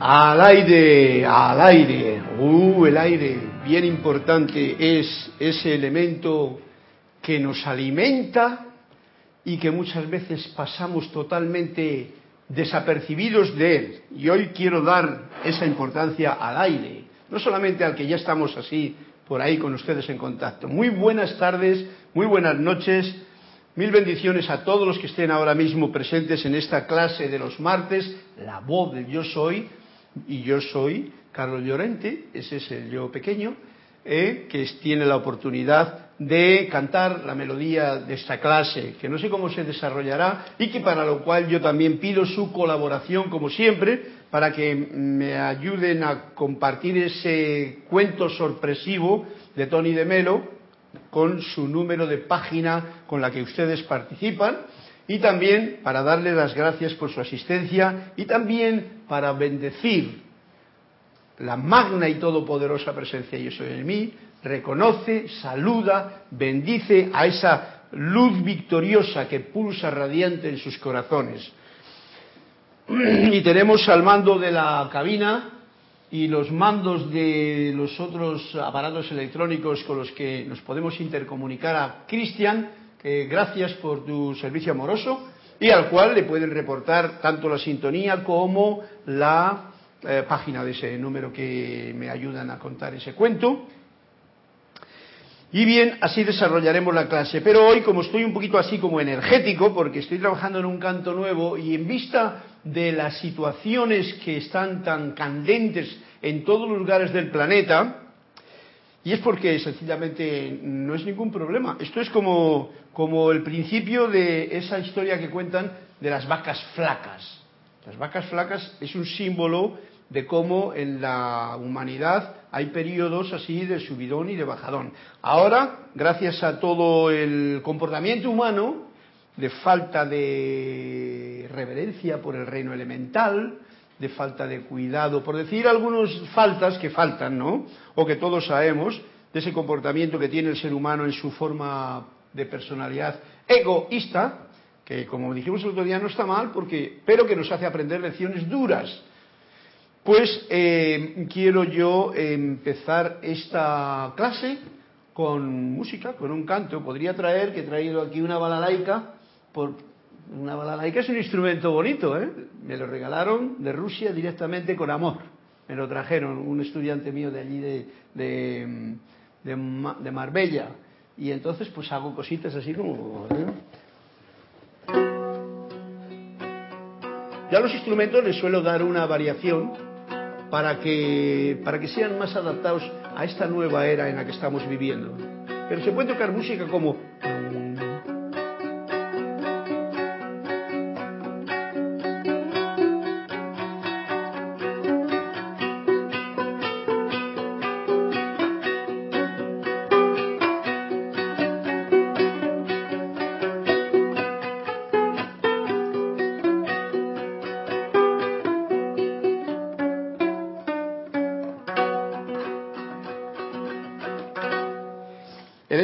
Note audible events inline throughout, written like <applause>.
Al aire, al aire. Uh, el aire, bien importante, es ese elemento que nos alimenta y que muchas veces pasamos totalmente desapercibidos de él. Y hoy quiero dar esa importancia al aire, no solamente al que ya estamos así por ahí con ustedes en contacto. Muy buenas tardes, muy buenas noches, mil bendiciones a todos los que estén ahora mismo presentes en esta clase de los martes, la voz del yo soy, y yo soy Carlos Llorente, ese es el yo pequeño, eh, que tiene la oportunidad de cantar la melodía de esta clase, que no sé cómo se desarrollará y que para lo cual yo también pido su colaboración, como siempre, para que me ayuden a compartir ese cuento sorpresivo de Tony de Melo con su número de página con la que ustedes participan y también para darle las gracias por su asistencia y también para bendecir la magna y todopoderosa presencia yo soy en mí, reconoce, saluda, bendice a esa luz victoriosa que pulsa radiante en sus corazones. <clears throat> Y tenemos al mando de la cabina y los mandos de los otros aparatos electrónicos con los que nos podemos intercomunicar a Cristian, que gracias por tu servicio amoroso y al cual le pueden reportar tanto la sintonía como la eh, página de ese número que me ayudan a contar ese cuento. Y bien, así desarrollaremos la clase. Pero hoy, como estoy un poquito así como energético, porque estoy trabajando en un canto nuevo y en vista de las situaciones que están tan candentes en todos los lugares del planeta, y es porque sencillamente no es ningún problema. Esto es como, como el principio de esa historia que cuentan de las vacas flacas. Las vacas flacas es un símbolo de cómo en la humanidad hay periodos así de subidón y de bajadón. Ahora, gracias a todo el comportamiento humano, de falta de reverencia por el reino elemental, de falta de cuidado, por decir algunas faltas que faltan, ¿no? O que todos sabemos de ese comportamiento que tiene el ser humano en su forma de personalidad egoísta, que como dijimos el otro día no está mal, porque, pero que nos hace aprender lecciones duras. Pues eh, quiero yo empezar esta clase con música, con un canto. Podría traer, que he traído aquí una balalaica, por, una balalaica es un instrumento bonito, ¿eh? Me lo regalaron de Rusia directamente con amor. Me lo trajeron un estudiante mío de allí de, de, de, Marbella. Y entonces pues hago cositas así como... ¿eh? Ya los instrumentos les suelo dar una variación para que, para que sean más adaptados a esta nueva era en la que estamos viviendo. Pero se puede tocar música como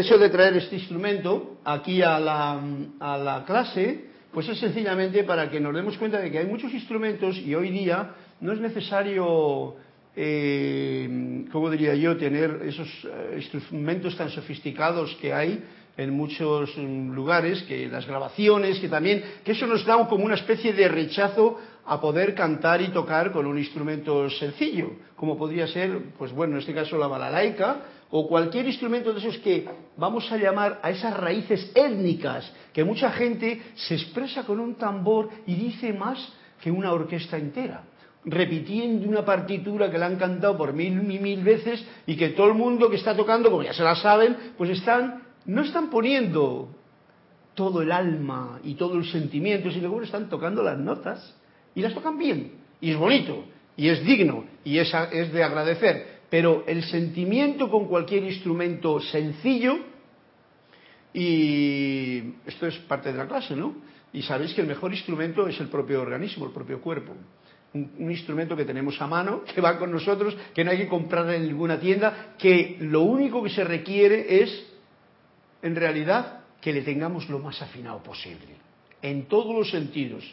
hecho de traer este instrumento aquí a la, a la clase, pues es sencillamente para que nos demos cuenta de que hay muchos instrumentos y hoy día no es necesario, eh, ¿cómo diría yo?, tener esos eh, instrumentos tan sofisticados que hay en muchos lugares, que las grabaciones, que también, que eso nos da como una especie de rechazo a poder cantar y tocar con un instrumento sencillo, como podría ser, pues bueno, en este caso la balalaica, o cualquier instrumento de esos que vamos a llamar a esas raíces étnicas, que mucha gente se expresa con un tambor y dice más que una orquesta entera, repitiendo una partitura que la han cantado por mil y mil veces y que todo el mundo que está tocando, como ya se la saben, pues están, no están poniendo todo el alma y todo el sentimiento, sino que están tocando las notas y las tocan bien, y es bonito, y es digno, y es, es de agradecer pero el sentimiento con cualquier instrumento sencillo, y esto es parte de la clase, ¿no? Y sabéis que el mejor instrumento es el propio organismo, el propio cuerpo. Un, instrumento que tenemos a mano, que va con nosotros, que no hay que comprar en ninguna tienda, que lo único que se requiere es, en realidad, que le tengamos lo más afinado posible, en todos los sentidos.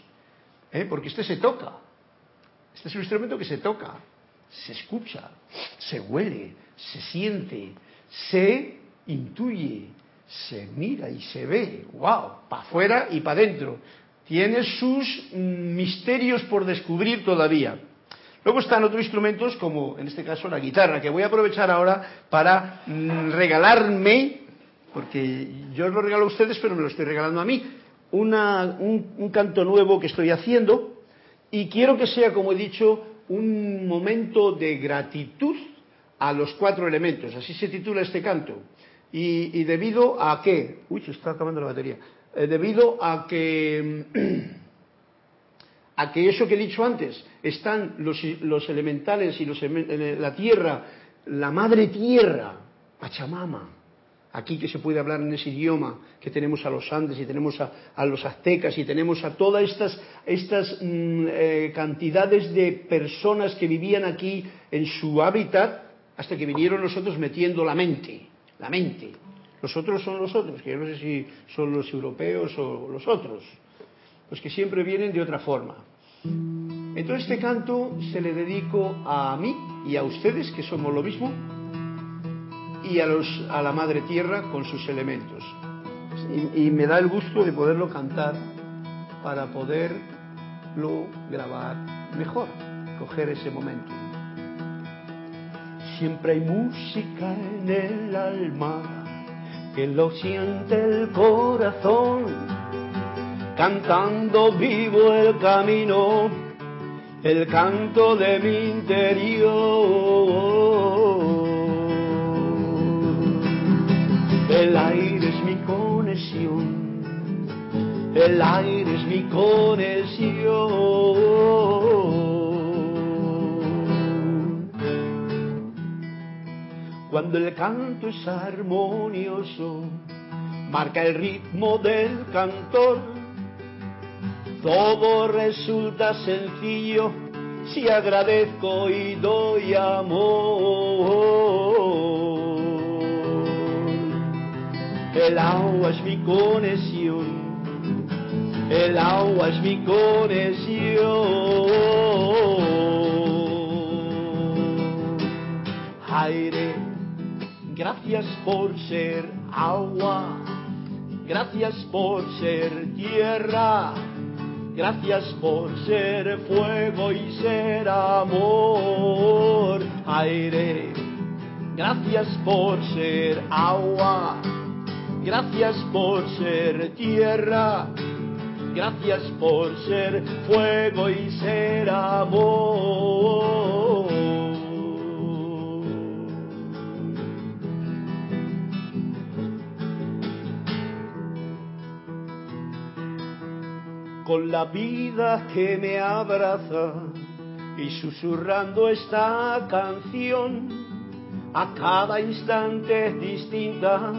¿eh? Porque este se toca, Este es un instrumento que se toca, se escucha, se huele, se siente, se intuye, se mira y se ve. ¡Wow! Para afuera y para adentro. Tiene sus misterios por descubrir todavía. Luego están otros instrumentos como en este caso la guitarra, que voy a aprovechar ahora para mm, regalarme, porque yo lo regalo a ustedes, pero me lo estoy regalando a mí, un, canto nuevo que estoy haciendo y quiero que sea, como he dicho, un momento de gratitud a los cuatro elementos. Así se titula este canto. Y, debido a qué, uy, se está acabando la batería, eh, debido a que a que eso que he dicho antes, están los, los elementales y los, la tierra, la madre tierra, Pachamama, aquí que se puede hablar en ese idioma, que tenemos a los Andes y tenemos a, los aztecas y tenemos a todas estas, estas mm, eh, cantidades de personas que vivían aquí en su hábitat hasta que vinieron nosotros metiendo la mente, la mente. Los otros son los otros, que yo no sé si son los europeos o los otros, los que siempre vienen de otra forma. Entonces este canto se le dedico a mí y a ustedes, que somos lo mismo, y a, los, a la Madre Tierra con sus elementos. Y, y me da el gusto de poderlo cantar para poderlo grabar mejor, coger ese momento. Siempre hay música en el alma, que lo siente el corazón cantando vivo el camino, el canto de mi interior. El aire es mi conexión. Cuando el canto es armonioso, marca el ritmo del cantor todo resulta sencillo si agradezco y doy amor. El agua es mi conexión, el agua es mi conexión. Aire, gracias por ser agua, gracias por ser tierra Gracias por ser fuego y ser amor, aire. Gracias por ser agua. Gracias por ser tierra. Gracias por ser fuego y ser amor. con la vida que me abraza y susurrando esta canción a cada instante distinta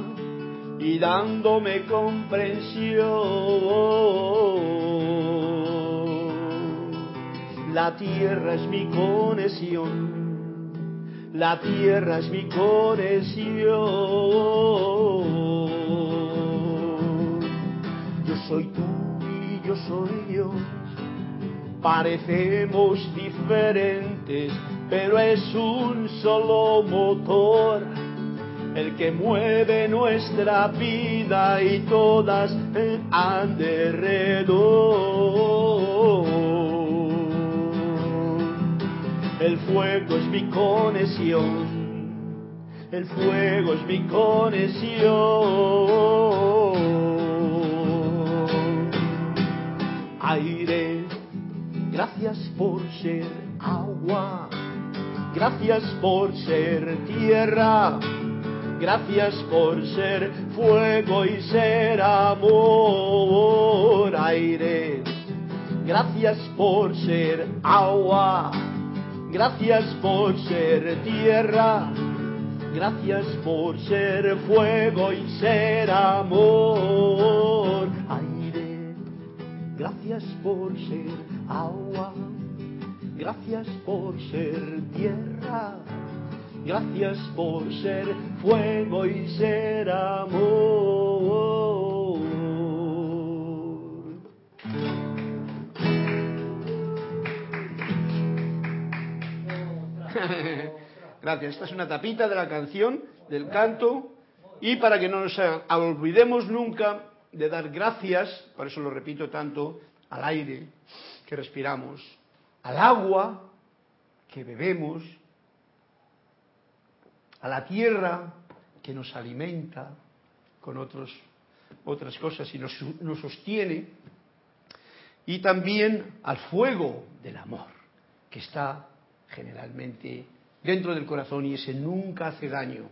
y dándome comprensión. La tierra es mi conexión, la tierra es mi conexión. Yo soy tú yo soy Dios. Parecemos diferentes, pero es un solo motor el que mueve nuestra vida y todas han derredor. El fuego es mi conexión, el fuego es mi conexión. aire. Gracias por ser agua. Gracias por ser tierra. Gracias por ser fuego y ser amor, aire. Gracias por ser agua. Gracias por ser tierra. Gracias por ser fuego y ser amor. Gracias por ser agua, gracias por ser tierra, gracias por ser fuego y ser amor. <laughs> Gracias. Esta es una tapita de la canción, del canto, y para que no nos olvidemos nunca de dar gracias, por eso lo repito tanto, al aire que respiramos, al agua que bebemos, a la tierra que nos alimenta con otros, otras cosas y nos, nos sostiene, y también al fuego del amor, que está generalmente dentro del corazón y ese nunca hace daño.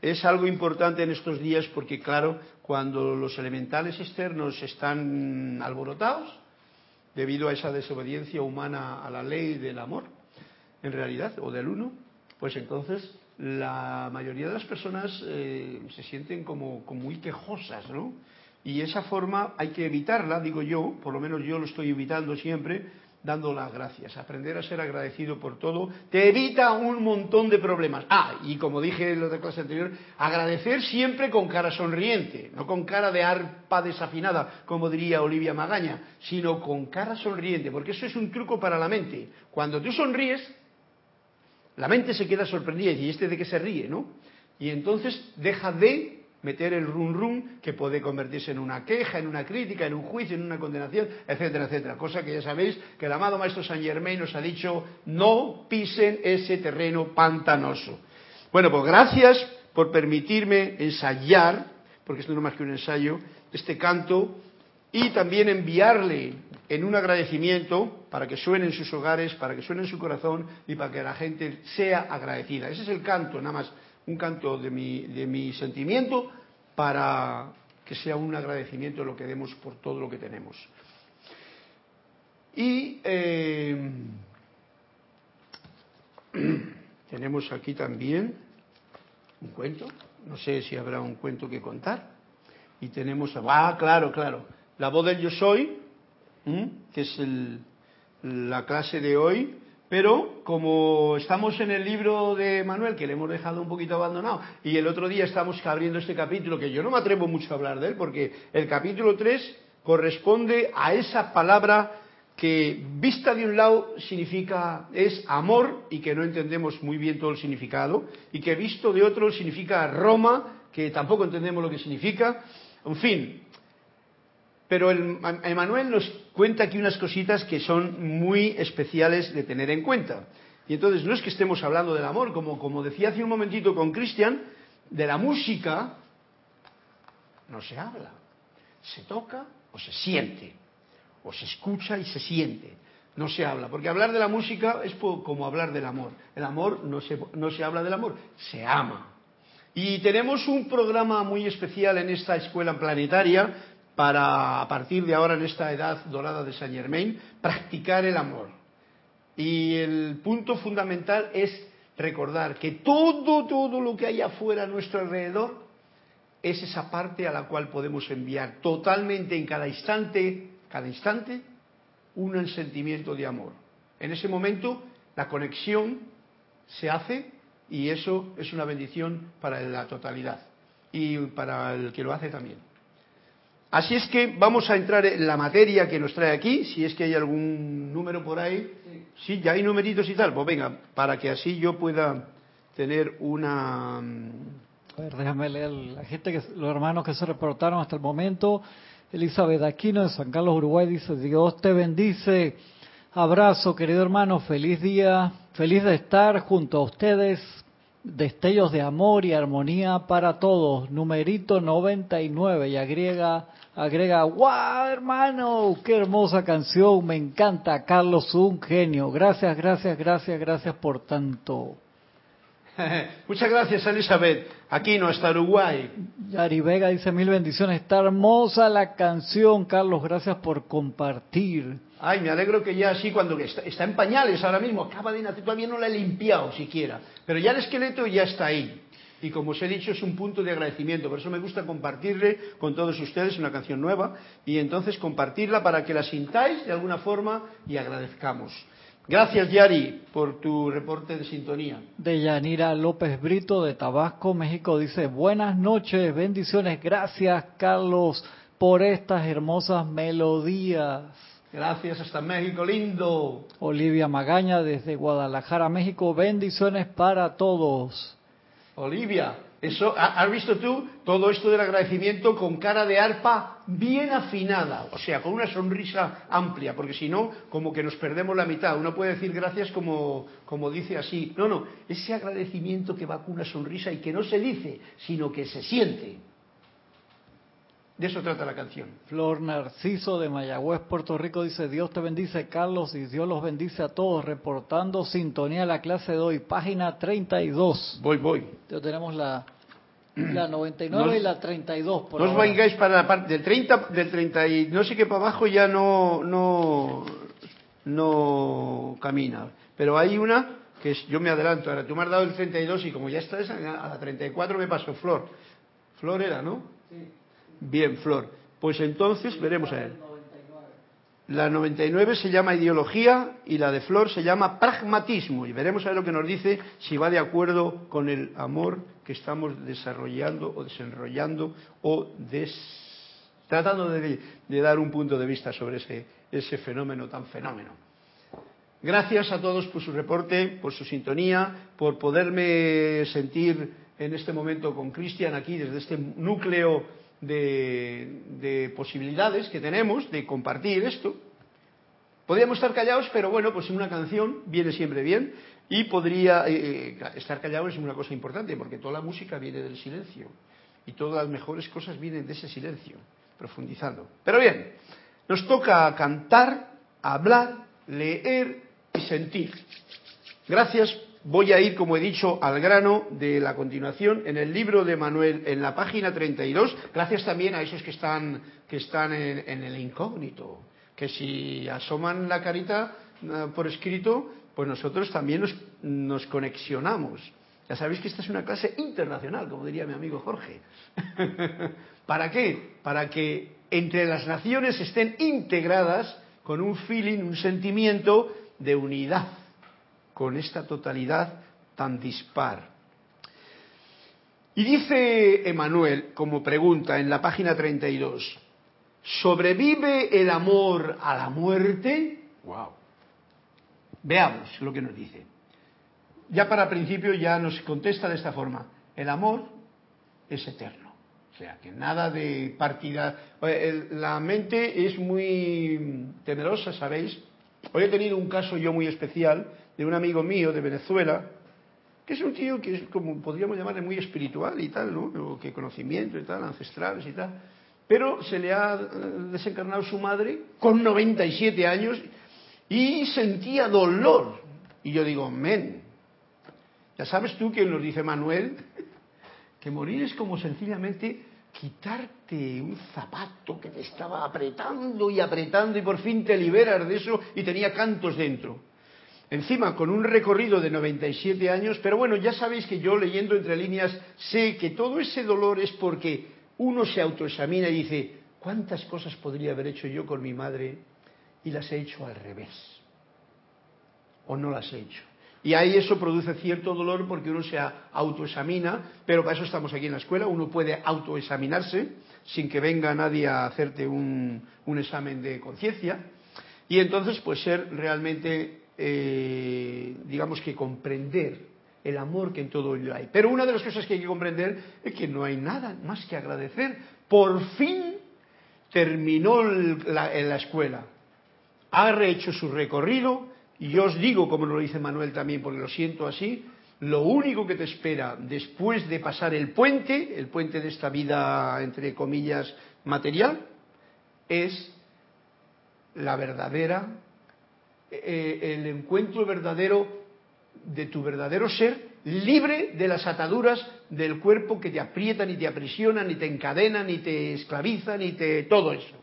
Es algo importante en estos días porque, claro, cuando los elementales externos están alborotados, debido a esa desobediencia humana a la ley del amor, en realidad, o del uno, pues entonces la mayoría de las personas eh, se sienten como, muy quejosas, ¿no? Y esa forma hay que evitarla, digo yo, por lo menos yo lo estoy evitando siempre, dando las gracias. Aprender a ser agradecido por todo te evita un montón de problemas. Ah, y como dije en la clase anterior, agradecer siempre con cara sonriente, no con cara de arpa desafinada, como diría Olivia Magaña, sino con cara sonriente, porque eso es un truco para la mente. Cuando tú sonríes, la mente se queda sorprendida y dice, ¿y este de qué se ríe, no? Y entonces deja de meter el rum rum que puede convertirse en una queja, en una crítica, en un juicio, en una condenación, etcétera, etcétera. Cosa que ya sabéis que el amado Maestro San Germain nos ha dicho, no pisen ese terreno pantanoso. Bueno, pues gracias por permitirme ensayar, porque esto no es más que un ensayo, este canto y también enviarle en un agradecimiento para que suene en sus hogares, para que suene en su corazón y para que la gente sea agradecida. Ese es el canto, nada más un canto de mi, sentimiento para que sea un agradecimiento de lo que demos por todo lo que tenemos. Y eh, <clears throat> tenemos aquí también un cuento, no sé si habrá un cuento que contar. Y tenemos, ah, claro, claro, la voz del yo soy, que es la clase de hoy, pero como estamos en el libro de Manuel, que le hemos dejado un poquito abandonado, y el otro día estamos abriendo este capítulo, que yo no me atrevo mucho a hablar de él, porque el capítulo 3 corresponde a esa palabra que vista de un lado significa es amor y que no entendemos muy bien todo el significado, y que visto de otro significa Roma, que tampoco entendemos lo que significa. En fin, pero el, Emanuel nos cuenta aquí unas cositas que son muy especiales de tener en cuenta. Y entonces no es que estemos hablando del amor, como, como decía hace un momentito con Cristian, de la música no se habla, se toca o se siente, o se escucha y se siente, no se habla, porque hablar de la música es como hablar del amor. El amor no se, no se habla del amor, se ama. Y tenemos un programa muy especial en esta escuela planetaria para, a partir de ahora, en esta edad dorada de Saint Germain, practicar el amor. Y el punto fundamental es recordar que todo, todo lo que hay afuera a nuestro alrededor es esa parte a la cual podemos enviar totalmente en cada instante, cada instante, un sentimiento de amor. En ese momento la conexión se hace y eso es una bendición para la totalidad y para el que lo hace también. Así es que vamos a entrar en la materia que nos trae aquí, si es que hay algún número por ahí. Sí, ya hay numeritos y tal. Pues venga, para que así yo pueda tener una... A ver, déjame leer la gente, que, los hermanos que se reportaron hasta el momento. Elizabeth Aquino de San Carlos, Uruguay, dice, Dios te bendice. Abrazo, querido hermano, feliz día, feliz de estar junto a ustedes destellos de amor y armonía para todos. Numerito 99 y agrega, agrega, wow hermano, qué hermosa canción, me encanta, Carlos, un genio. Gracias, gracias, gracias, gracias por tanto. <laughs> Muchas gracias, Elizabeth. Aquí no está Uruguay. Yari Vega dice mil bendiciones. Está hermosa la canción, Carlos. Gracias por compartir. Ay, me alegro que ya así, cuando está, en pañales ahora mismo, acaba de nacer, todavía no la he limpiado siquiera. Pero ya el esqueleto ya está ahí. Y como os he dicho, es un punto de agradecimiento. Por eso me gusta compartirle con todos ustedes una canción nueva y entonces compartirla para que la sintáis de alguna forma y agradezcamos. Gracias, Yari, por tu reporte de sintonía. De Yanira López Brito, de Tabasco, México, dice, buenas noches, bendiciones, gracias, Carlos, por estas hermosas melodías. Gracias hasta México, lindo. Olivia Magaña desde Guadalajara, México. Bendiciones para todos. Olivia, eso, ¿has visto tú todo esto del agradecimiento con cara de arpa bien afinada? O sea, con una sonrisa amplia, porque si no, como que nos perdemos la mitad. Uno puede decir gracias como, como dice así. No, no, ese agradecimiento que va con una sonrisa y que no se dice, sino que se siente. De eso trata la canción. Flor Narciso de Mayagüez, Puerto Rico dice, Dios te bendice Carlos y Dios los bendice a todos, reportando sintonía a la clase de hoy, página 32. Voy, voy. Entonces tenemos la, la 99 y la 32. Por no os vengáis para la parte del 30, del 30 y no sé qué para abajo ya no, no, no camina. Pero hay una que es, yo me adelanto, ahora tú me has dado el 32 y como ya está esa, a la 34 me pasó Flor. Flor era, ¿no? Sí. Bien, Flor. Pues entonces veremos a él. La 99 se llama ideología y la de Flor se llama pragmatismo. Y veremos a ver lo que nos dice si va de acuerdo con el amor que estamos desarrollando o desenrollando o tratando de, dar un punto de vista sobre ese, ese fenómeno tan fenómeno. Gracias a todos por su reporte, por su sintonía, por poderme sentir en este momento con Cristian aquí desde este núcleo de, posibilidades que tenemos de compartir esto. Podríamos estar callados, pero bueno, pues una canción viene siempre bien y podría eh, eh, estar callados es una cosa importante porque toda la música viene del silencio y todas las mejores cosas vienen de ese silencio, profundizando. Pero bien, nos toca cantar, hablar, leer y sentir. Gracias Voy a ir, como he dicho, al grano de la continuación en el libro de Manuel, en la página 32. Gracias también a esos que están, que están en, el incógnito, que si asoman la carita eh, por escrito, pues nosotros también nos, nos conexionamos. Ya sabéis que esta es una clase internacional, como diría mi amigo Jorge. <laughs> ¿Para qué? Para que entre las naciones estén integradas con un feeling, un sentimiento de unidad con esta totalidad tan dispar. Y dice Emanuel, como pregunta en la página 32, ¿sobrevive el amor a la muerte? Wow. Veamos lo que nos dice. Ya para principio ya nos contesta de esta forma, el amor es eterno. O sea, que nada de partida. La mente es muy temerosa, ¿sabéis? Hoy he tenido un caso yo muy especial de un amigo mío de Venezuela, que es un tío que es como podríamos llamarle muy espiritual y tal, ¿no? Que conocimiento y tal, ancestrales y tal. Pero se le ha eh, desencarnado su madre con 97 años y sentía dolor. Y yo digo, men, ya sabes tú que nos dice Manuel, que morir es como sencillamente quitarte un zapato que te estaba apretando y apretando y por fin te liberas de eso y tenía cantos dentro. Encima, con un recorrido de 97 años, pero bueno, ya sabéis que yo leyendo entre líneas sé que todo ese dolor es porque uno se autoexamina y dice, ¿cuántas cosas podría haber hecho yo con mi madre y las he hecho al revés? ¿O no las he hecho? Y ahí eso produce cierto dolor porque uno se autoexamina, pero para eso estamos aquí en la escuela, uno puede autoexaminarse sin que venga nadie a hacerte un, un examen de conciencia y entonces pues ser realmente, eh, digamos que comprender el amor que en todo ello hay. Pero una de las cosas que hay que comprender es que no hay nada más que agradecer. Por fin terminó la, en la escuela, ha rehecho su recorrido, y yo os digo, como lo dice Manuel también, porque lo siento así, lo único que te espera después de pasar el puente, el puente de esta vida, entre comillas, material, es la verdadera, eh, el encuentro verdadero de tu verdadero ser, libre de las ataduras del cuerpo que te aprietan y te aprisionan, y te encadenan, y te esclavizan, y te todo eso.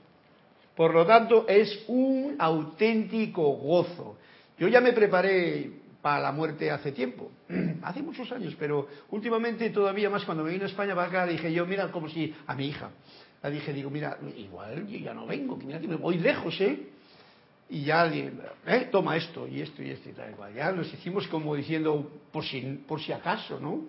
Por lo tanto, es un auténtico gozo. Yo ya me preparé para la muerte hace tiempo, <clears throat> hace muchos años, pero últimamente todavía más cuando me vine a España para acá dije yo, mira, como si a mi hija, la dije, digo, mira, igual yo ya no vengo, mira que me voy lejos, ¿eh? Y ya, eh, toma esto y esto y esto y tal, igual. Ya nos hicimos como diciendo, por si, por si acaso, ¿no?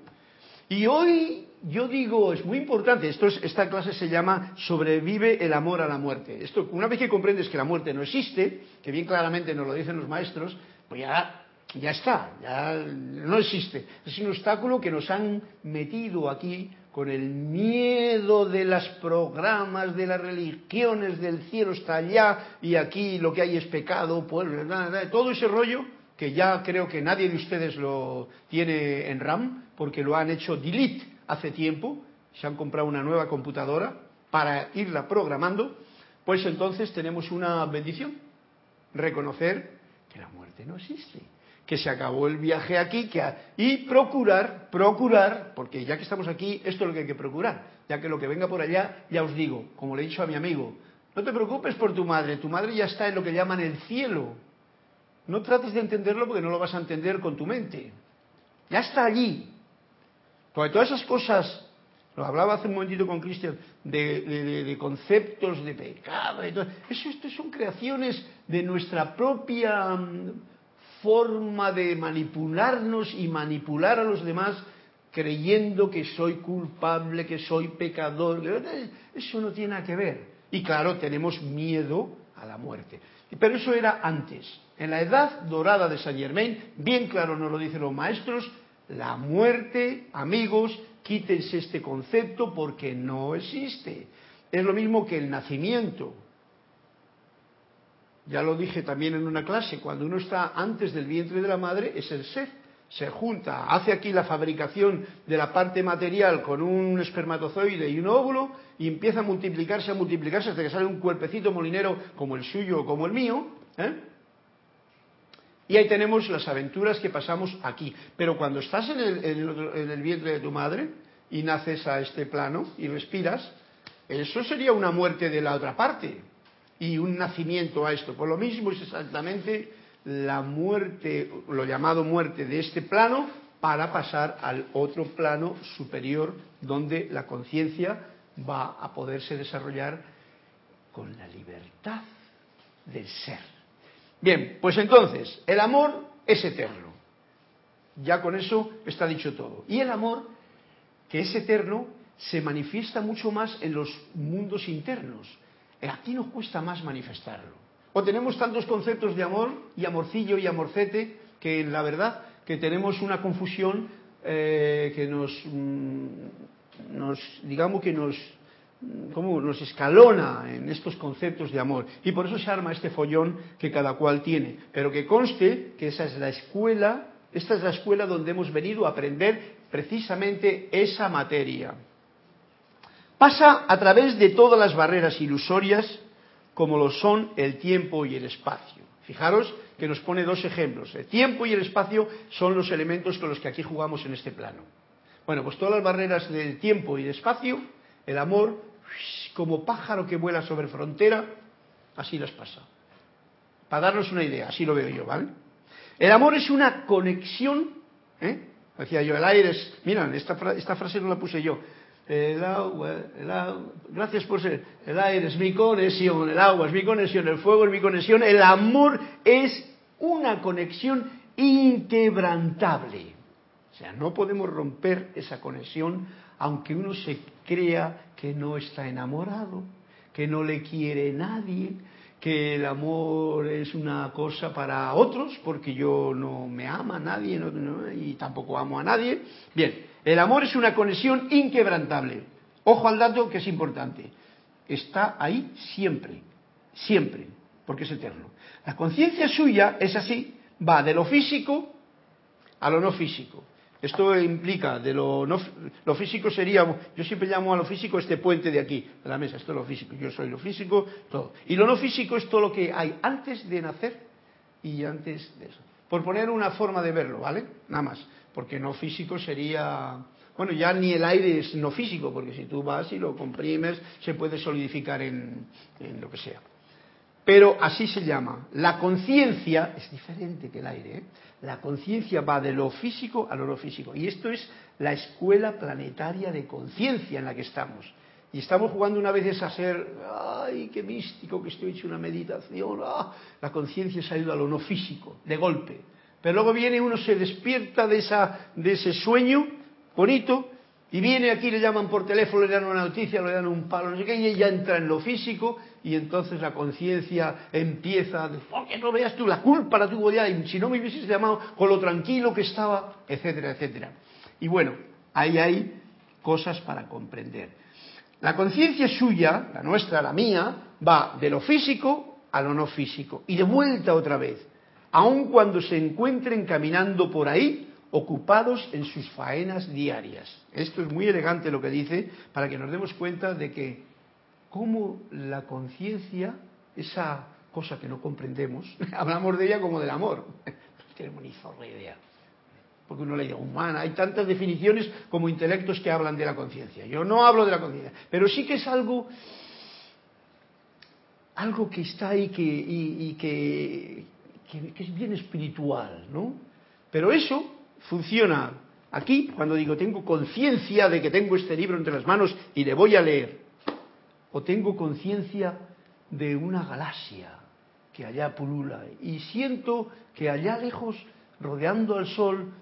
Y hoy yo digo, es muy importante, esto es, esta clase se llama Sobrevive el amor a la muerte. Esto, una vez que comprendes que la muerte no existe, que bien claramente nos lo dicen los maestros, pues ya, ya está, ya no existe. Es un obstáculo que nos han metido aquí con el miedo de los programas, de las religiones, del cielo está allá y aquí lo que hay es pecado, pues todo ese rollo que ya creo que nadie de ustedes lo tiene en RAM porque lo han hecho delete hace tiempo, se han comprado una nueva computadora para irla programando, pues entonces tenemos una bendición, reconocer que la muerte no existe que se acabó el viaje aquí que y procurar, procurar, porque ya que estamos aquí, esto es lo que hay que procurar, ya que lo que venga por allá, ya os digo, como le he dicho a mi amigo, no te preocupes por tu madre, tu madre ya está en lo que llaman el cielo. No trates de entenderlo porque no lo vas a entender con tu mente. Ya está allí. Porque todas esas cosas, lo hablaba hace un momentito con Cristian, de, conceptos de pecado, y todo, eso esto son creaciones de nuestra propia forma de manipularnos y manipular a los demás creyendo que soy culpable, que soy pecador. Eso no tiene nada que ver. Y claro, tenemos miedo a la muerte. Pero eso era antes. En la edad dorada de Saint Germain, bien claro nos lo dicen los maestros, la muerte, amigos, quítense este concepto porque no existe. Es lo mismo que el nacimiento. Ya lo dije también en una clase, cuando uno está antes del vientre de la madre es el ser. Se junta, hace aquí la fabricación de la parte material con un espermatozoide y un óvulo y empieza a multiplicarse, a multiplicarse hasta que sale un cuerpecito molinero como el suyo o como el mío. ¿eh? Y ahí tenemos las aventuras que pasamos aquí. Pero cuando estás en el, en el vientre de tu madre y naces a este plano y respiras, eso sería una muerte de la otra parte y un nacimiento a esto. Por lo mismo es exactamente la muerte, lo llamado muerte de este plano, para pasar al otro plano superior donde la conciencia va a poderse desarrollar con la libertad del ser. Bien, pues entonces, el amor es eterno. Ya con eso está dicho todo. Y el amor, que es eterno, se manifiesta mucho más en los mundos internos. Aquí nos cuesta más manifestarlo. O tenemos tantos conceptos de amor y amorcillo y amorcete que la verdad que tenemos una confusión eh, que nos, mm, nos, digamos que nos, como nos escalona en estos conceptos de amor. Y por eso se arma este follón que cada cual tiene. Pero que conste que esa es la escuela, esta es la escuela donde hemos venido a aprender precisamente esa materia. Pasa a través de todas las barreras ilusorias como lo son el tiempo y el espacio. Fijaros que nos pone dos ejemplos. El tiempo y el espacio son los elementos con los que aquí jugamos en este plano. Bueno, pues todas las barreras del tiempo y del espacio, el amor, como pájaro que vuela sobre frontera, así las pasa. Para darnos una idea, así lo veo yo, ¿vale? El amor es una conexión, ¿eh? Decía yo, el aire es... Mira, esta, esta frase no la puse yo el agua, el agua, gracias por ser, el aire es mi conexión, el agua es mi conexión, el fuego es mi conexión, el amor es una conexión inquebrantable. O sea, no podemos romper esa conexión aunque uno se crea que no está enamorado, que no le quiere nadie, que el amor es una cosa para otros, porque yo no me ama a nadie y tampoco amo a nadie. Bien, el amor es una conexión inquebrantable. Ojo al dato que es importante. Está ahí siempre, siempre, porque es eterno. La conciencia suya es así, va de lo físico a lo no físico. Esto implica de lo no lo físico sería, yo siempre llamo a lo físico este puente de aquí, de la mesa, esto es lo físico, yo soy lo físico, todo. Y lo no físico es todo lo que hay antes de nacer y antes de eso. Por poner una forma de verlo, ¿vale? Nada más, porque no físico sería, bueno, ya ni el aire es no físico, porque si tú vas y lo comprimes, se puede solidificar en, en lo que sea. Pero así se llama. La conciencia es diferente que el aire. ¿eh? La conciencia va de lo físico a lo no físico. Y esto es la escuela planetaria de conciencia en la que estamos. Y estamos jugando una vez a ser, ay, qué místico que estoy hecho una meditación. Ah, la conciencia se ha ido a lo no físico, de golpe. Pero luego viene uno, se despierta de, esa, de ese sueño bonito Y viene aquí, le llaman por teléfono, le dan una noticia, le dan un palo, no sé qué, y ella entra en lo físico y entonces la conciencia empieza, oh, que no veas tú, la culpa la tuvo ya, y si no me hubieses llamado con lo tranquilo que estaba, etcétera, etcétera. Y bueno, ahí hay cosas para comprender. La conciencia suya, la nuestra, la mía, va de lo físico a lo no físico y de vuelta otra vez, aun cuando se encuentren caminando por ahí ocupados en sus faenas diarias. Esto es muy elegante lo que dice para que nos demos cuenta de que cómo la conciencia, esa cosa que no comprendemos, <laughs> hablamos de ella como del amor, <laughs> no tenemos ni zorra idea, porque uno le dice humana, hay tantas definiciones como intelectos que hablan de la conciencia. Yo no hablo de la conciencia, pero sí que es algo algo que está ahí y, que, que es bien espiritual, ¿no? Pero eso funciona aquí cuando digo tengo conciencia de que tengo este libro entre las manos y le voy a leer. O tengo conciencia de una galaxia que allá pulula y siento que allá lejos, rodeando al Sol,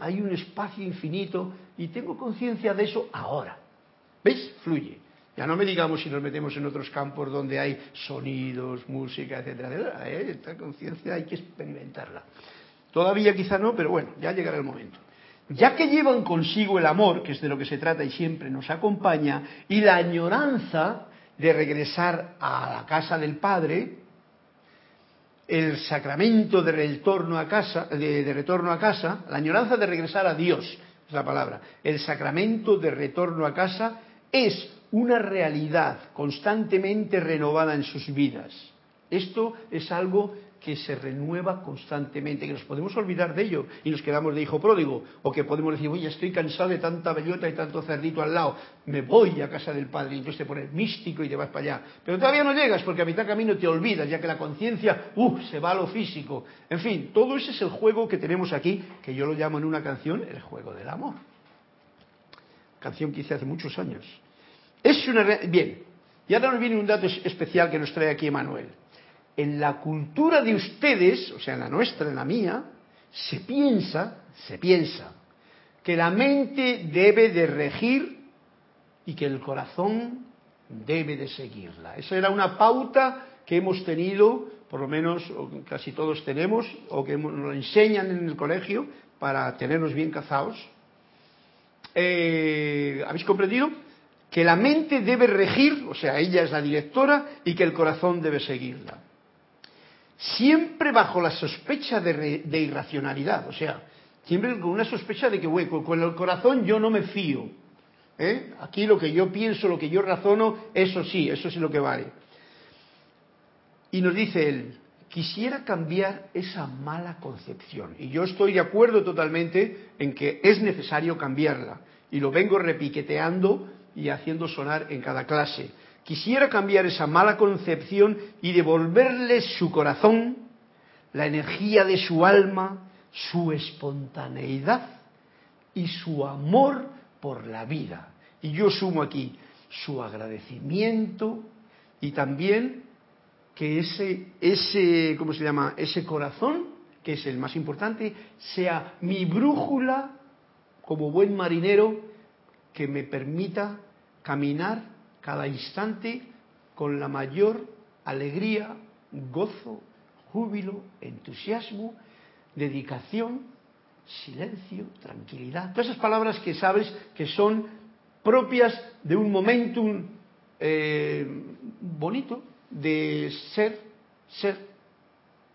hay un espacio infinito y tengo conciencia de eso ahora. ¿Veis? Fluye. Ya no me digamos si nos metemos en otros campos donde hay sonidos, música, etcétera, ¿eh? Esta conciencia hay que experimentarla. Todavía quizá no, pero bueno, ya llegará el momento. Ya que llevan consigo el amor, que es de lo que se trata y siempre nos acompaña, y la añoranza de regresar a la casa del Padre, el sacramento de retorno a casa, de, retorno a casa, la añoranza de regresar a Dios, es la palabra. El sacramento de retorno a casa es una realidad constantemente renovada en sus vidas. Esto es algo que se renueva constantemente, que nos podemos olvidar de ello y nos quedamos de hijo pródigo, o que podemos decir, oye, estoy cansado de tanta bellota y tanto cerdito al lado, me voy a casa del Padre, y entonces te pones místico y te vas para allá. Pero todavía no llegas porque a mitad camino te olvidas, ya que la conciencia, uh, se va a lo físico. En fin, todo ese es el juego que tenemos aquí, que yo lo llamo en una canción el juego del amor. Canción que hice hace muchos años. Es una... Bien, y ahora nos viene un dato especial que nos trae aquí Emanuel en la cultura de ustedes, o sea, en la nuestra, en la mía, se piensa, se piensa, que la mente debe de regir y que el corazón debe de seguirla. Esa era una pauta que hemos tenido, por lo menos casi todos tenemos, o que nos enseñan en el colegio para tenernos bien cazados. Eh, ¿Habéis comprendido? Que la mente debe regir, o sea, ella es la directora, y que el corazón debe seguirla siempre bajo la sospecha de, irracionalidad, o sea, siempre con una sospecha de que, güey, con el corazón yo no me fío. ¿eh? Aquí lo que yo pienso, lo que yo razono, eso sí, eso sí lo que vale. Y nos dice él, quisiera cambiar esa mala concepción. Y yo estoy de acuerdo totalmente en que es necesario cambiarla. Y lo vengo repiqueteando y haciendo sonar en cada clase quisiera cambiar esa mala concepción y devolverle su corazón, la energía de su alma, su espontaneidad y su amor por la vida. Y yo sumo aquí su agradecimiento y también que ese, ese, ¿cómo se llama? Ese corazón, que es el más importante, sea mi brújula como buen marinero que me permita caminar cada instante con la mayor alegría, gozo, júbilo, entusiasmo, dedicación, silencio, tranquilidad. Todas esas palabras que sabes que son propias de un momentum eh, bonito de ser, ser.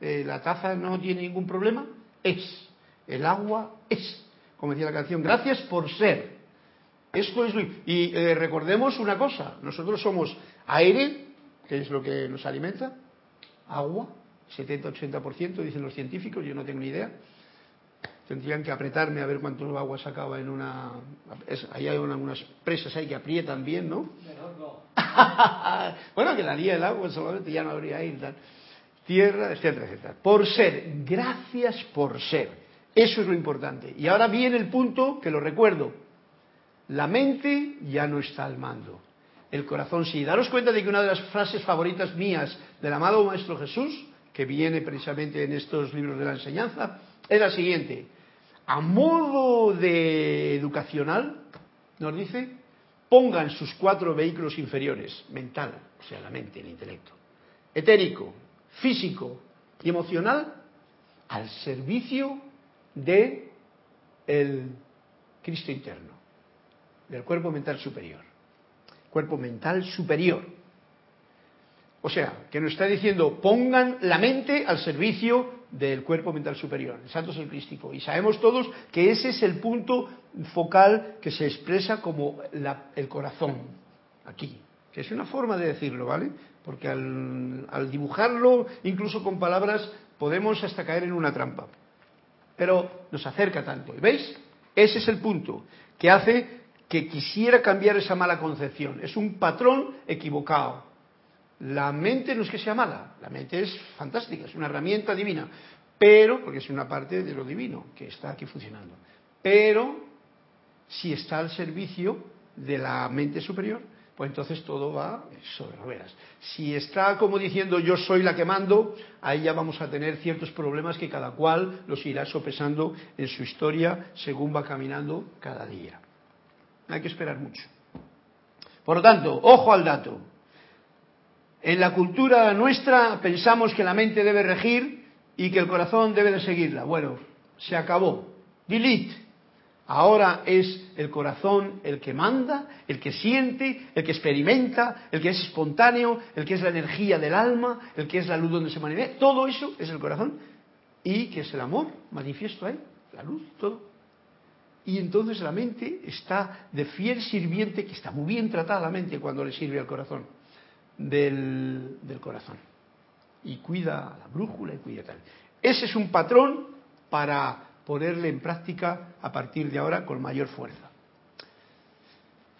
Eh, la taza no tiene ningún problema, es. El agua es. Como decía la canción, gracias por ser. Esto es y eh, recordemos una cosa, nosotros somos aire, que es lo que nos alimenta, agua, 70-80% dicen los científicos, yo no tengo ni idea. Tendrían que apretarme a ver cuánto agua sacaba en una... ahí hay unas presas ahí que aprietan bien, ¿no? <laughs> bueno, que daría el agua solamente, ya no habría aire, tal. tierra, etcétera, etcétera. Por ser, gracias por ser. Eso es lo importante. Y ahora viene el punto que lo recuerdo la mente ya no está al mando. El corazón sí. Daros cuenta de que una de las frases favoritas mías del amado Maestro Jesús, que viene precisamente en estos libros de la enseñanza, es la siguiente. A modo de educacional, nos dice, pongan sus cuatro vehículos inferiores, mental, o sea, la mente, el intelecto, etérico, físico y emocional, al servicio de el Cristo interno, del cuerpo mental superior. Cuerpo mental superior. O sea, que nos está diciendo, pongan la mente al servicio del cuerpo mental superior, el santo ser crístico. Y sabemos todos que ese es el punto focal que se expresa como el corazón, aquí. Que es una forma de decirlo, ¿vale? Porque al, al dibujarlo, incluso con palabras, podemos hasta caer en una trampa. Pero nos acerca tanto. ¿Y veis? Ese es el punto que hace que quisiera cambiar esa mala concepción. Es un patrón equivocado. La mente no es que sea mala, la mente es fantástica, es una herramienta divina, pero, porque es una parte de lo divino que está aquí funcionando, pero si está al servicio de la mente superior, pues entonces todo va sobre ruedas. Si está como diciendo yo soy la que mando, ahí ya vamos a tener ciertos problemas que cada cual los irá sopesando en su historia según va caminando cada día. Hay que esperar mucho. Por lo tanto, ojo al dato. En la cultura nuestra pensamos que la mente debe regir y que el corazón debe de seguirla. Bueno, se acabó. Delete. Ahora es el corazón el que manda, el que siente, el que experimenta, el que es espontáneo, el que es la energía del alma, el que es la luz donde se manifiesta. Todo eso es el corazón. Y que es el amor manifiesto ahí, la luz, todo. Y entonces la mente está de fiel sirviente, que está muy bien tratada la mente cuando le sirve al corazón del, corazón. Y cuida la brújula y cuida tal. Ese es un patrón para ponerle en práctica a partir de ahora con mayor fuerza.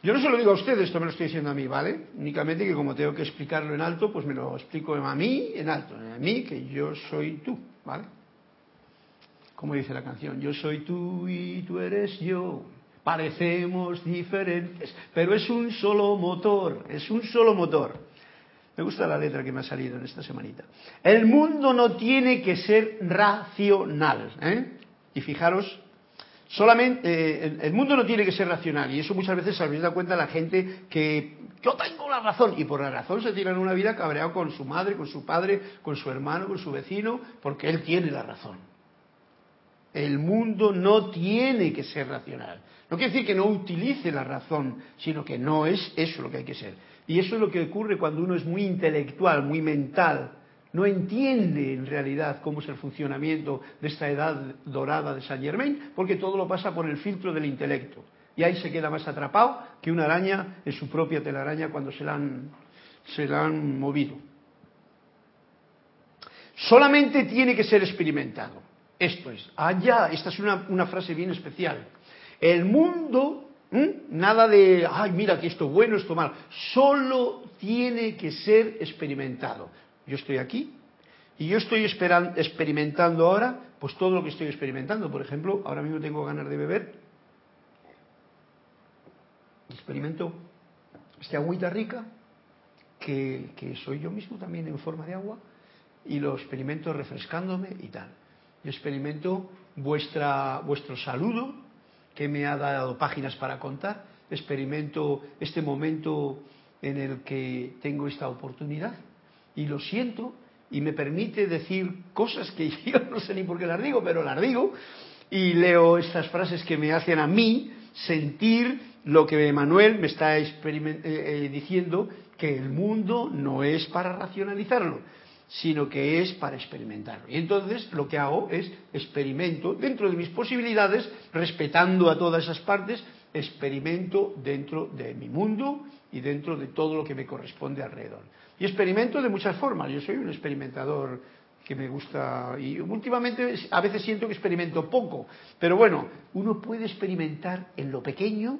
Yo no se lo digo a ustedes, esto me lo estoy diciendo a mí, ¿vale? Únicamente que como tengo que explicarlo en alto, pues me lo explico a mí en alto, a mí que yo soy tú, ¿vale? Como dice la canción, yo soy tú y tú eres yo. Parecemos diferentes, pero es un solo motor, es un solo motor. Me gusta la letra que me ha salido en esta semanita. El mundo no tiene que ser racional. ¿eh? Y fijaros, solamente eh, el mundo no tiene que ser racional. Y eso muchas veces se habéis dado cuenta la gente que yo tengo la razón. Y por la razón se tiran una vida cabreado con su madre, con su padre, con su hermano, con su vecino, porque él tiene la razón. El mundo no tiene que ser racional. No quiere decir que no utilice la razón, sino que no es eso lo que hay que ser. Y eso es lo que ocurre cuando uno es muy intelectual, muy mental, no entiende en realidad cómo es el funcionamiento de esta edad dorada de Saint Germain, porque todo lo pasa por el filtro del intelecto. Y ahí se queda más atrapado que una araña en su propia telaraña cuando se la han, se la han movido. Solamente tiene que ser experimentado. Esto es, allá, esta es una, frase bien especial. El mundo. Nada de, ay, mira que esto bueno, esto malo. Solo tiene que ser experimentado. Yo estoy aquí y yo estoy experimentando ahora, pues todo lo que estoy experimentando. Por ejemplo, ahora mismo tengo ganas de beber. Experimento esta agüita rica, que soy yo mismo también en forma de agua, y lo experimento refrescándome y tal. Experimento vuestra, vuestro saludo, que me ha dado páginas para contar, experimento este momento en el que tengo esta oportunidad y lo siento y me permite decir cosas que <laughs> yo no sé ni por qué las digo, pero las digo. Y leo estas frases que me hacen a mí sentir lo que Manuel me está eh, eh, diciendo, que el mundo no es para racionalizarlo, sino que es para experimentarlo. Y entonces lo que hago es experimento dentro de mis posibilidades, respetando a todas esas partes, experimento dentro de mi mundo y dentro de todo lo que me corresponde alrededor. Y experimento de muchas formas. Yo soy un experimentador que me gusta y últimamente a veces siento que experimento poco, pero bueno, uno puede experimentar en lo pequeño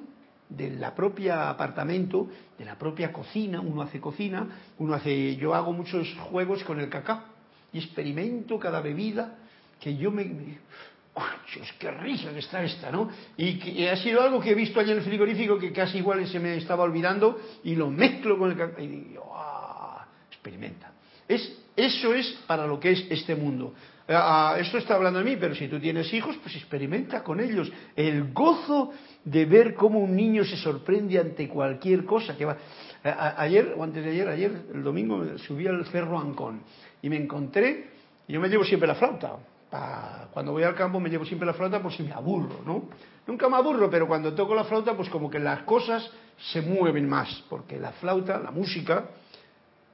de la propia apartamento, de la propia cocina, uno hace cocina, uno hace, yo hago muchos juegos con el cacao y experimento cada bebida que yo me, qué risa que está esta, ¿no? Y, ha sido algo que he visto allí en el frigorífico que casi igual se me estaba olvidando y lo mezclo con el cacao y digo, ¡ah! Experimenta. Es, eso es para lo que es este mundo. esto está hablando de mí, pero si tú tienes hijos, pues experimenta con ellos el gozo de ver cómo un niño se sorprende ante cualquier cosa que va. ayer o antes de ayer, ayer el domingo subí al cerro Ancón y me encontré, yo me llevo siempre la flauta. cuando voy al campo me llevo siempre la flauta por si me aburro, ¿no? Nunca me aburro, pero cuando toco la flauta, pues como que las cosas se mueven más, porque la flauta, la música,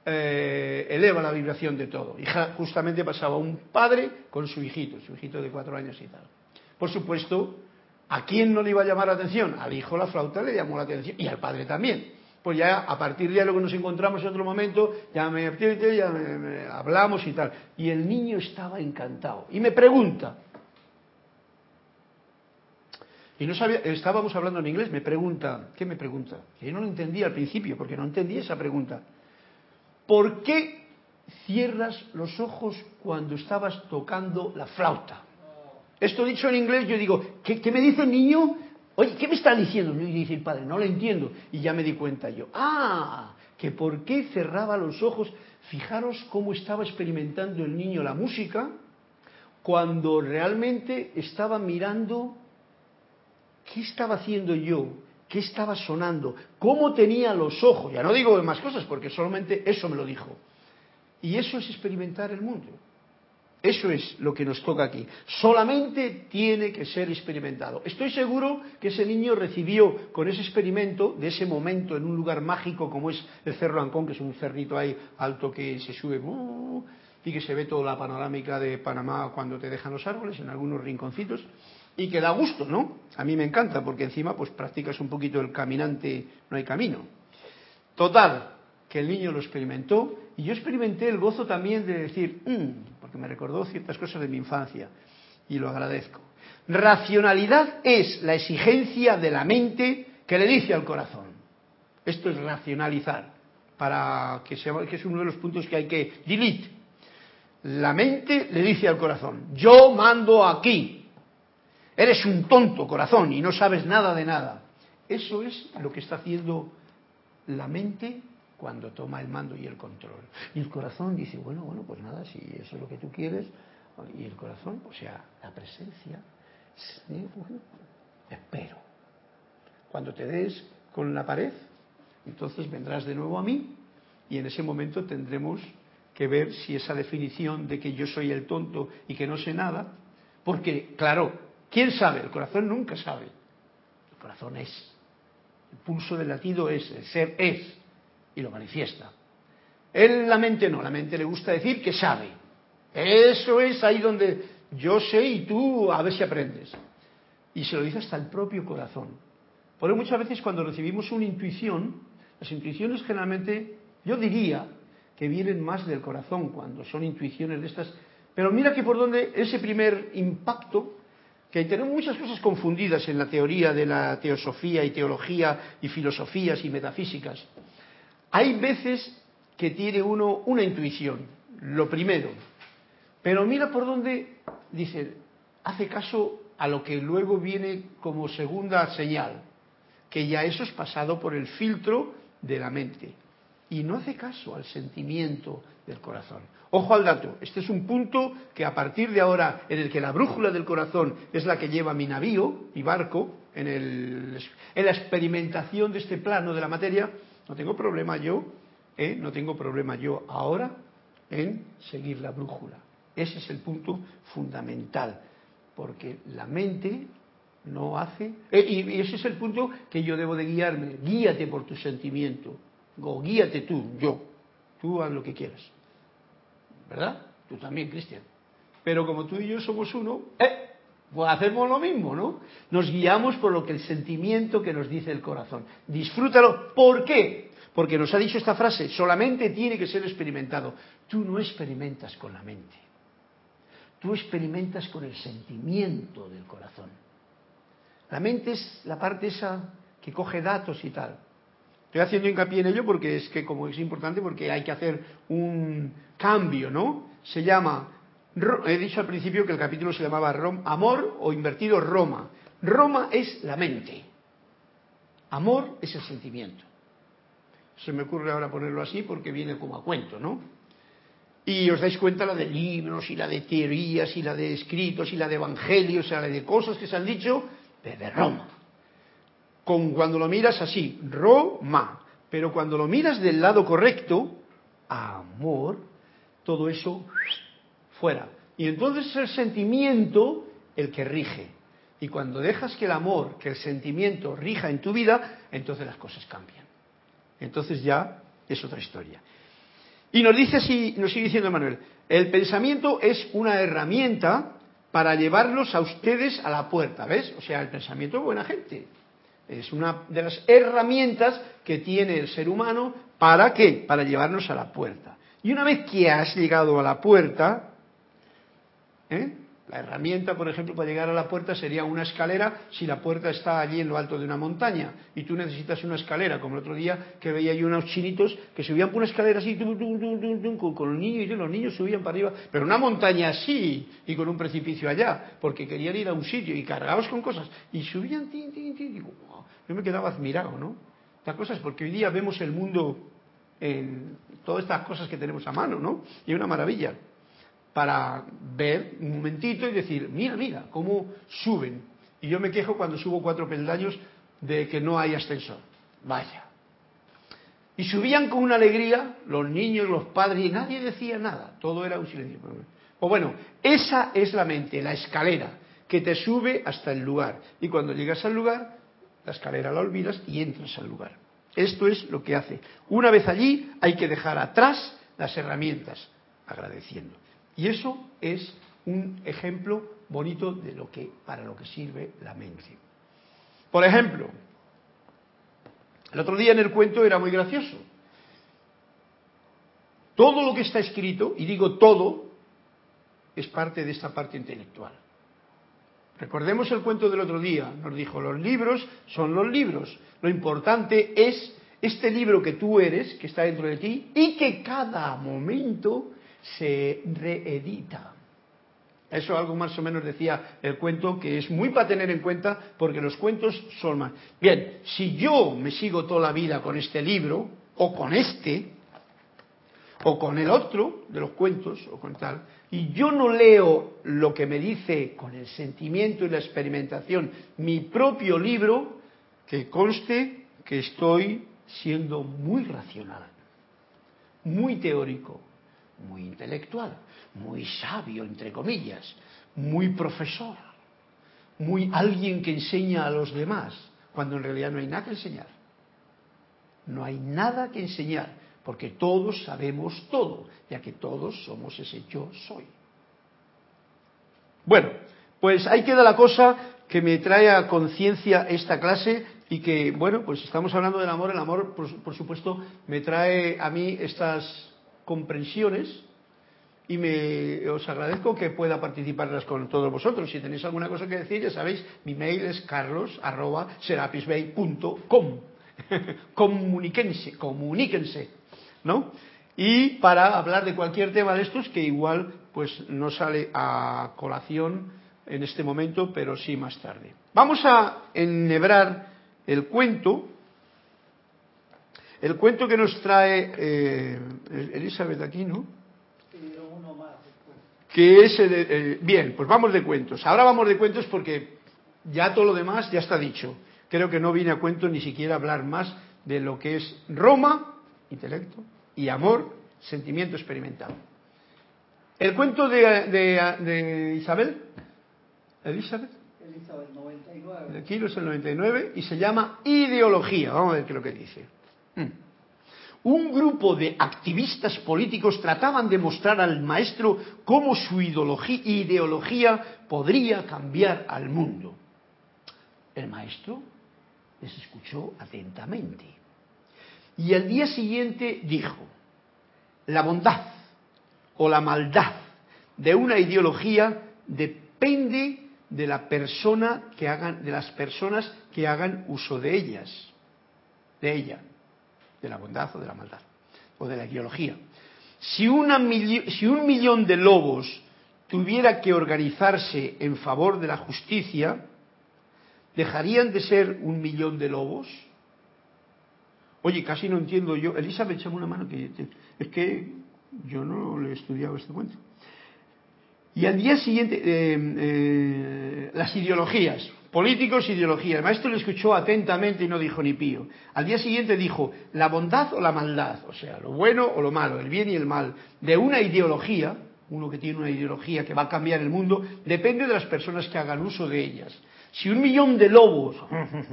eh, eleva la vibración de todo. Y justamente pasaba un padre con su hijito, su hijito de cuatro años y tal. Por supuesto, ¿a quién no le iba a llamar la atención? Al hijo la flauta le llamó la atención y al padre también. Pues ya a partir de ahí lo que nos encontramos en otro momento, ya me, ya hablamos y tal. Y el niño estaba encantado. Y me pregunta, y no sabía, estábamos hablando en inglés, me pregunta, ¿qué me pregunta? Que yo no lo entendía al principio, porque no entendía esa pregunta. ¿por qué cierras los ojos cuando estabas tocando la flauta? Esto dicho en inglés, yo digo, ¿qué, me dice el niño? Oye, ¿qué me está diciendo? Y dice el padre, no lo entiendo. Y ya me di cuenta yo, ah, que por qué cerraba los ojos. Fijaros cómo estaba experimentando el niño la música cuando realmente estaba mirando qué estaba haciendo yo qué estaba sonando, cómo tenía los ojos. Ya no digo más cosas porque solamente eso me lo dijo. Y eso es experimentar el mundo. Eso es lo que nos toca aquí. Solamente tiene que ser experimentado. Estoy seguro que ese niño recibió con ese experimento, de ese momento, en un lugar mágico como es el Cerro Ancón, que es un cerrito ahí alto que se sube uh, y que se ve toda la panorámica de Panamá cuando te dejan los árboles en algunos rinconcitos y que da gusto, ¿no? A mí me encanta porque encima pues practicas un poquito el caminante, no hay camino. Total, que el niño lo experimentó y yo experimenté el gozo también de decir, mm", porque me recordó ciertas cosas de mi infancia y lo agradezco. Racionalidad es la exigencia de la mente que le dice al corazón. Esto es racionalizar, para que, sea, que es uno de los puntos que hay que delete. La mente le dice al corazón, yo mando aquí, Eres un tonto, corazón, y no sabes nada de nada. Eso es lo que está haciendo la mente cuando toma el mando y el control. Y el corazón dice, bueno, bueno, pues nada, si eso es lo que tú quieres, y el corazón, o sea, la presencia, espero. Cuando te des con la pared, entonces vendrás de nuevo a mí y en ese momento tendremos que ver si esa definición de que yo soy el tonto y que no sé nada, porque claro, ¿Quién sabe? El corazón nunca sabe. El corazón es. El pulso del latido es, el ser es. Y lo manifiesta. Él, la mente no, la mente le gusta decir que sabe. Eso es ahí donde yo sé y tú a ver si aprendes. Y se lo dice hasta el propio corazón. Por eso muchas veces cuando recibimos una intuición, las intuiciones generalmente, yo diría que vienen más del corazón cuando son intuiciones de estas. Pero mira que por donde ese primer impacto que tenemos muchas cosas confundidas en la teoría de la teosofía y teología y filosofías y metafísicas. Hay veces que tiene uno una intuición, lo primero, pero mira por dónde dice, hace caso a lo que luego viene como segunda señal, que ya eso es pasado por el filtro de la mente y no hace caso al sentimiento del corazón. Ojo al dato, este es un punto que a partir de ahora, en el que la brújula del corazón es la que lleva mi navío, mi barco, en, el, en la experimentación de este plano de la materia, no tengo problema yo, ¿eh? no tengo problema yo ahora en seguir la brújula. Ese es el punto fundamental, porque la mente no hace, eh, y ese es el punto que yo debo de guiarme, guíate por tu sentimiento, o guíate tú, yo, tú haz lo que quieras. ¿Verdad? Tú también, Cristian. Pero como tú y yo somos uno, eh, pues hacemos lo mismo, ¿no? Nos guiamos por lo que el sentimiento que nos dice el corazón. Disfrútalo. ¿Por qué? Porque nos ha dicho esta frase, solamente tiene que ser experimentado. Tú no experimentas con la mente. Tú experimentas con el sentimiento del corazón. La mente es la parte esa que coge datos y tal. Estoy haciendo hincapié en ello porque es que como es importante porque hay que hacer un cambio, ¿no? Se llama, he dicho al principio que el capítulo se llamaba Amor o invertido Roma. Roma es la mente. Amor es el sentimiento. Se me ocurre ahora ponerlo así porque viene como a cuento, ¿no? Y os dais cuenta la de libros y la de teorías y la de escritos y la de evangelios y la de cosas que se han dicho desde Roma. Con cuando lo miras así, Roma. Pero cuando lo miras del lado correcto, amor, todo eso fuera. Y entonces es el sentimiento el que rige. Y cuando dejas que el amor, que el sentimiento rija en tu vida, entonces las cosas cambian. Entonces ya es otra historia. Y nos dice así, nos sigue diciendo Manuel, el pensamiento es una herramienta para llevarlos a ustedes a la puerta, ¿ves? O sea, el pensamiento es buena gente. Es una de las herramientas que tiene el ser humano para qué? Para llevarnos a la puerta. Y una vez que has llegado a la puerta, ¿eh? La herramienta, por ejemplo, para llegar a la puerta sería una escalera si la puerta está allí en lo alto de una montaña y tú necesitas una escalera, como el otro día que veía yo unos chinitos que subían por una escalera así con, los niños y los niños subían para arriba, pero una montaña así y con un precipicio allá, porque querían ir a un sitio y cargados con cosas y subían, tin, tin, tin, digo, yo me quedaba admirado, ¿no? Estas cosas, porque hoy día vemos el mundo en todas estas cosas que tenemos a mano, ¿no? Y es una maravilla para ver un momentito y decir, mira, mira, cómo suben. Y yo me quejo cuando subo cuatro peldaños de que no hay ascensor. Vaya. Y subían con una alegría los niños, los padres, y nadie decía nada. Todo era un silencio. O bueno, esa es la mente, la escalera, que te sube hasta el lugar. Y cuando llegas al lugar, la escalera la olvidas y entras al lugar. Esto es lo que hace. Una vez allí, hay que dejar atrás las herramientas, agradeciendo. Y eso es un ejemplo bonito de lo que para lo que sirve la mente. Por ejemplo, el otro día en el cuento era muy gracioso. Todo lo que está escrito, y digo todo, es parte de esta parte intelectual. Recordemos el cuento del otro día, nos dijo, los libros son los libros. Lo importante es este libro que tú eres, que está dentro de ti, y que cada momento se reedita. Eso algo más o menos decía el cuento, que es muy para tener en cuenta porque los cuentos son más. Bien, si yo me sigo toda la vida con este libro, o con este, o con el otro de los cuentos, o con tal, y yo no leo lo que me dice con el sentimiento y la experimentación mi propio libro, que conste que estoy siendo muy racional, muy teórico, muy intelectual, muy sabio, entre comillas, muy profesor, muy alguien que enseña a los demás, cuando en realidad no hay nada que enseñar. No hay nada que enseñar, porque todos sabemos todo, ya que todos somos ese yo soy. Bueno, pues ahí queda la cosa que me trae a conciencia esta clase y que, bueno, pues estamos hablando del amor. El amor, por, supuesto, me trae a mí estas comprensiones y me, os agradezco que pueda participarlas con todos vosotros. Si tenéis alguna cosa que decir, ya sabéis, mi mail es carlos.serapisbay.com. <laughs> comuníquense, comuníquense, ¿no? Y para hablar de cualquier tema de estos que igual pues no sale a colación en este momento, pero sí más tarde. Vamos a enhebrar el cuento el cuento que nos trae eh, Elizabeth aquí, ¿no? Que es el, bien, pues vamos de cuentos. Ahora vamos de cuentos porque ya todo lo demás ya está dicho. Creo que no viene a cuento ni siquiera hablar más de lo que es Roma, intelecto, y amor, sentimiento experimentado. El cuento de, de, Isabel, Elizabeth, Elizabeth 99. De Kilo es el 99 y se llama Ideología. Vamos a ver qué es lo que dice. Hmm. Un grupo de activistas políticos trataban de mostrar al maestro cómo su ideología podría cambiar al mundo. El maestro les escuchó atentamente. Y al día siguiente dijo, la bondad o la maldad de una ideología depende de la persona que hagan, de las personas que hagan uso de ellas, de ella de la bondad o de la maldad, o de la ideología. Si, si un millón de lobos tuviera que organizarse en favor de la justicia, ¿dejarían de ser un millón de lobos? Oye, casi no entiendo yo. Elizabeth, echame una mano, que es que Yo no le he estudiado este cuento. Y al día siguiente, eh, eh, las ideologías, políticos, ideologías. El maestro le escuchó atentamente y no dijo ni pío. Al día siguiente dijo, la bondad o la maldad, o sea, lo bueno o lo malo, el bien y el mal, de una ideología, uno que tiene una ideología que va a cambiar el mundo, depende de las personas que hagan uso de ellas. Si un millón de lobos,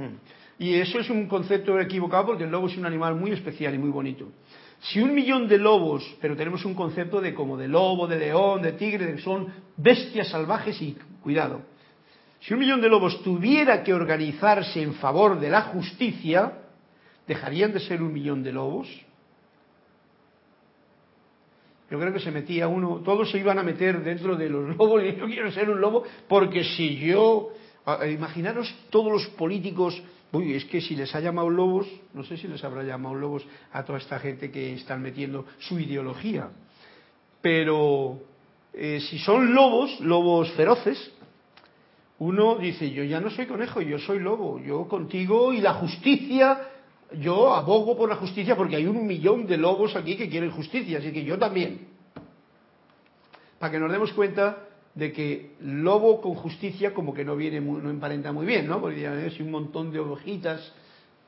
<laughs> y eso es un concepto equivocado porque el lobo es un animal muy especial y muy bonito. Si un millón de lobos, pero tenemos un concepto de como de lobo, de león, de tigre, son bestias salvajes y cuidado. Si un millón de lobos tuviera que organizarse en favor de la justicia, ¿dejarían de ser un millón de lobos? Yo creo que se metía uno, todos se iban a meter dentro de los lobos y yo quiero ser un lobo porque si yo, imaginaros todos los políticos Uy, es que si les ha llamado lobos, no sé si les habrá llamado lobos a toda esta gente que están metiendo su ideología. Pero eh, si son lobos, lobos feroces, uno dice, yo ya no soy conejo, yo soy lobo, yo contigo y la justicia, yo abogo por la justicia porque hay un millón de lobos aquí que quieren justicia, así que yo también. Para que nos demos cuenta de que lobo con justicia como que no viene no emparenta muy bien, ¿no? Porque ya es un montón de hojitas,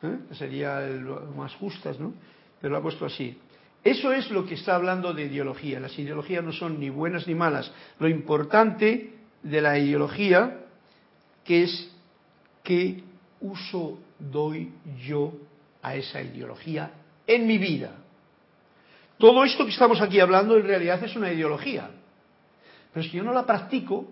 ¿eh? sería lo más justas, ¿no? Pero lo ha puesto así. Eso es lo que está hablando de ideología. Las ideologías no son ni buenas ni malas. Lo importante de la ideología que es qué uso doy yo a esa ideología en mi vida. Todo esto que estamos aquí hablando en realidad es una ideología. Pero si yo no la practico,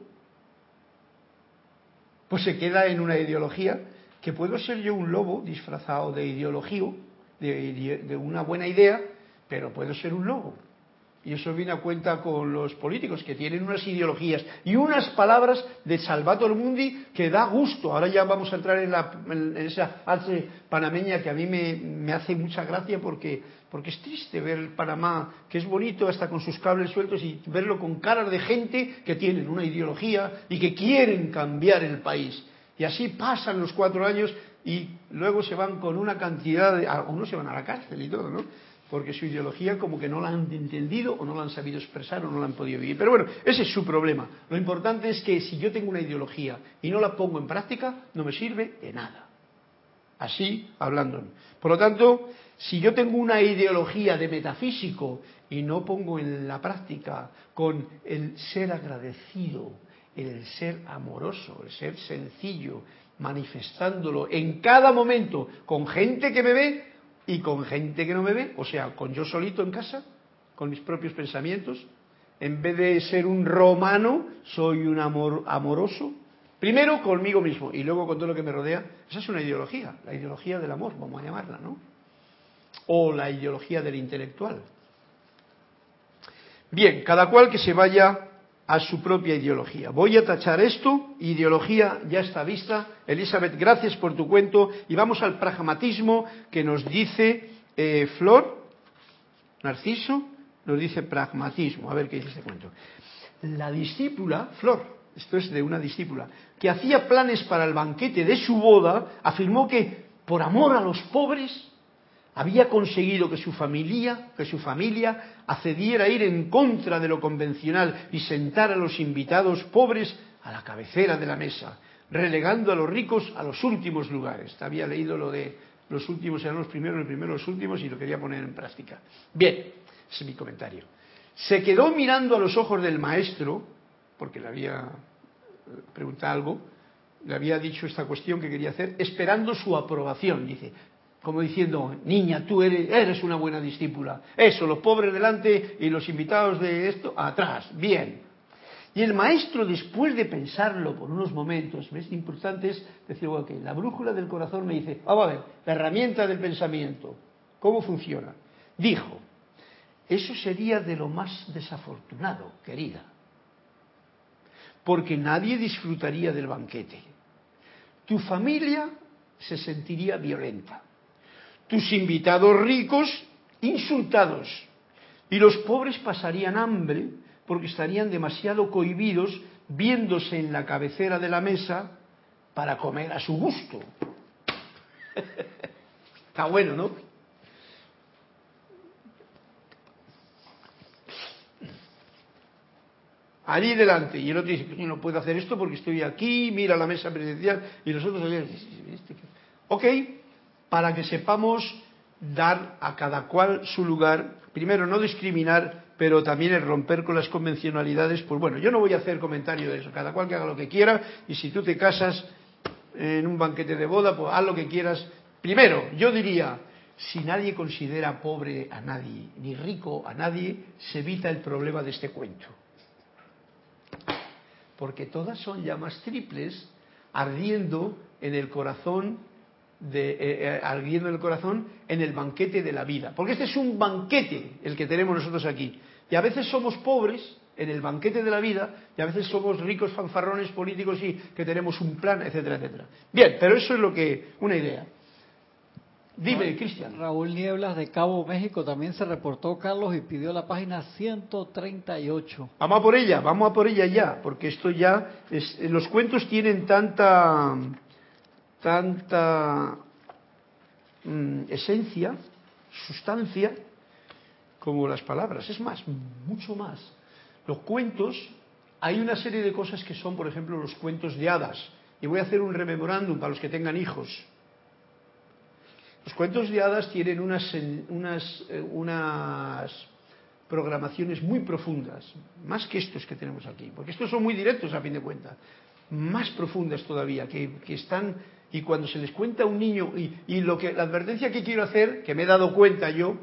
pues se queda en una ideología que puedo ser yo un lobo disfrazado de ideología, de, una buena idea, pero puedo ser un lobo. Y eso viene a cuenta con los políticos que tienen unas ideologías y unas palabras de Salvator Mundi que da gusto. Ahora ya vamos a entrar en, la, esa fase panameña que a mí me, me hace mucha gracia porque porque es triste ver el Panamá, que es bonito hasta con sus cables sueltos, y verlo con caras de gente que tienen una ideología y que quieren cambiar el país. Y así pasan los cuatro años y luego se van con una cantidad de... Algunos se van a la cárcel y todo, ¿no? Porque su ideología como que no la han entendido o no la han sabido expresar o no la han podido vivir. Pero bueno, ese es su problema. Lo importante es que si yo tengo una ideología y no la pongo en práctica, no me sirve de nada. Así hablando. Por lo tanto, si yo tengo una ideología de metafísico y no pongo en la práctica con el ser agradecido, el ser amoroso, el ser sencillo, manifestándolo en cada momento con gente que me ve y con gente que no me ve, o sea, con yo solito en casa, con mis propios pensamientos, en vez de ser un romano, soy un amor amoroso, primero conmigo mismo y luego con todo lo que me rodea. Esa es una ideología, la ideología del amor, vamos a llamarla, ¿no? o la ideología del intelectual. Bien, cada cual que se vaya a su propia ideología. Voy a tachar esto, ideología ya está vista. Elizabeth, gracias por tu cuento. Y vamos al pragmatismo que nos dice eh, Flor, Narciso, nos dice pragmatismo. A ver qué dice este cuento. La discípula, Flor, esto es de una discípula, que hacía planes para el banquete de su boda, afirmó que por amor a los pobres había conseguido que su familia, que su familia accediera a ir en contra de lo convencional y sentar a los invitados pobres a la cabecera de la mesa, relegando a los ricos a los últimos lugares. Había leído lo de los últimos eran los primeros, los primeros los últimos y lo quería poner en práctica. Bien, ese es mi comentario. Se quedó mirando a los ojos del maestro, porque le había eh, preguntado algo, le había dicho esta cuestión que quería hacer, esperando su aprobación. Dice, como diciendo, niña, tú eres, una buena discípula. Eso, los pobres delante y los invitados de esto atrás. Bien. Y el maestro, después de pensarlo por unos momentos, ¿ves? Importante es decir, ok, la brújula del corazón me dice, vamos a ver, la herramienta del pensamiento, ¿cómo funciona? Dijo, eso sería de lo más desafortunado, querida, porque nadie disfrutaría del banquete. Tu familia se sentiría violenta tus invitados ricos insultados y los pobres pasarían hambre porque estarían demasiado cohibidos viéndose en la cabecera de la mesa para comer a su gusto. <laughs> Está bueno, ¿no? allí delante. Y el otro dice, yo no puedo hacer esto porque estoy aquí, mira la mesa presidencial, y nosotros ¿Este Ok, para que sepamos dar a cada cual su lugar, primero no discriminar, pero también el romper con las convencionalidades, pues bueno, yo no voy a hacer comentario de eso, cada cual que haga lo que quiera, y si tú te casas en un banquete de boda, pues haz lo que quieras. Primero, yo diría, si nadie considera pobre a nadie, ni rico a nadie, se evita el problema de este cuento. Porque todas son llamas triples ardiendo en el corazón de, eh, eh, ardiendo en el corazón en el banquete de la vida. Porque este es un banquete el que tenemos nosotros aquí. Y a veces somos pobres en el banquete de la vida y a veces somos ricos fanfarrones políticos y que tenemos un plan, etcétera, etcétera. Bien, pero eso es lo que, una idea. Dime, Cristian. Raúl Nieblas de Cabo México también se reportó, Carlos, y pidió la página 138. Vamos a por ella, vamos a por ella ya, porque esto ya, es, los cuentos tienen tanta, tanta mm, esencia, sustancia, como las palabras. Es más, mucho más. Los cuentos, hay una serie de cosas que son, por ejemplo, los cuentos de hadas. Y voy a hacer un rememorándum para los que tengan hijos los cuentos de hadas tienen unas, unas, eh, unas programaciones muy profundas, más que estos que tenemos aquí, porque estos son muy directos a fin de cuentas, más profundas todavía, que, están, y cuando se les cuenta a un niño, y, lo que, la advertencia que quiero hacer, que me he dado cuenta yo,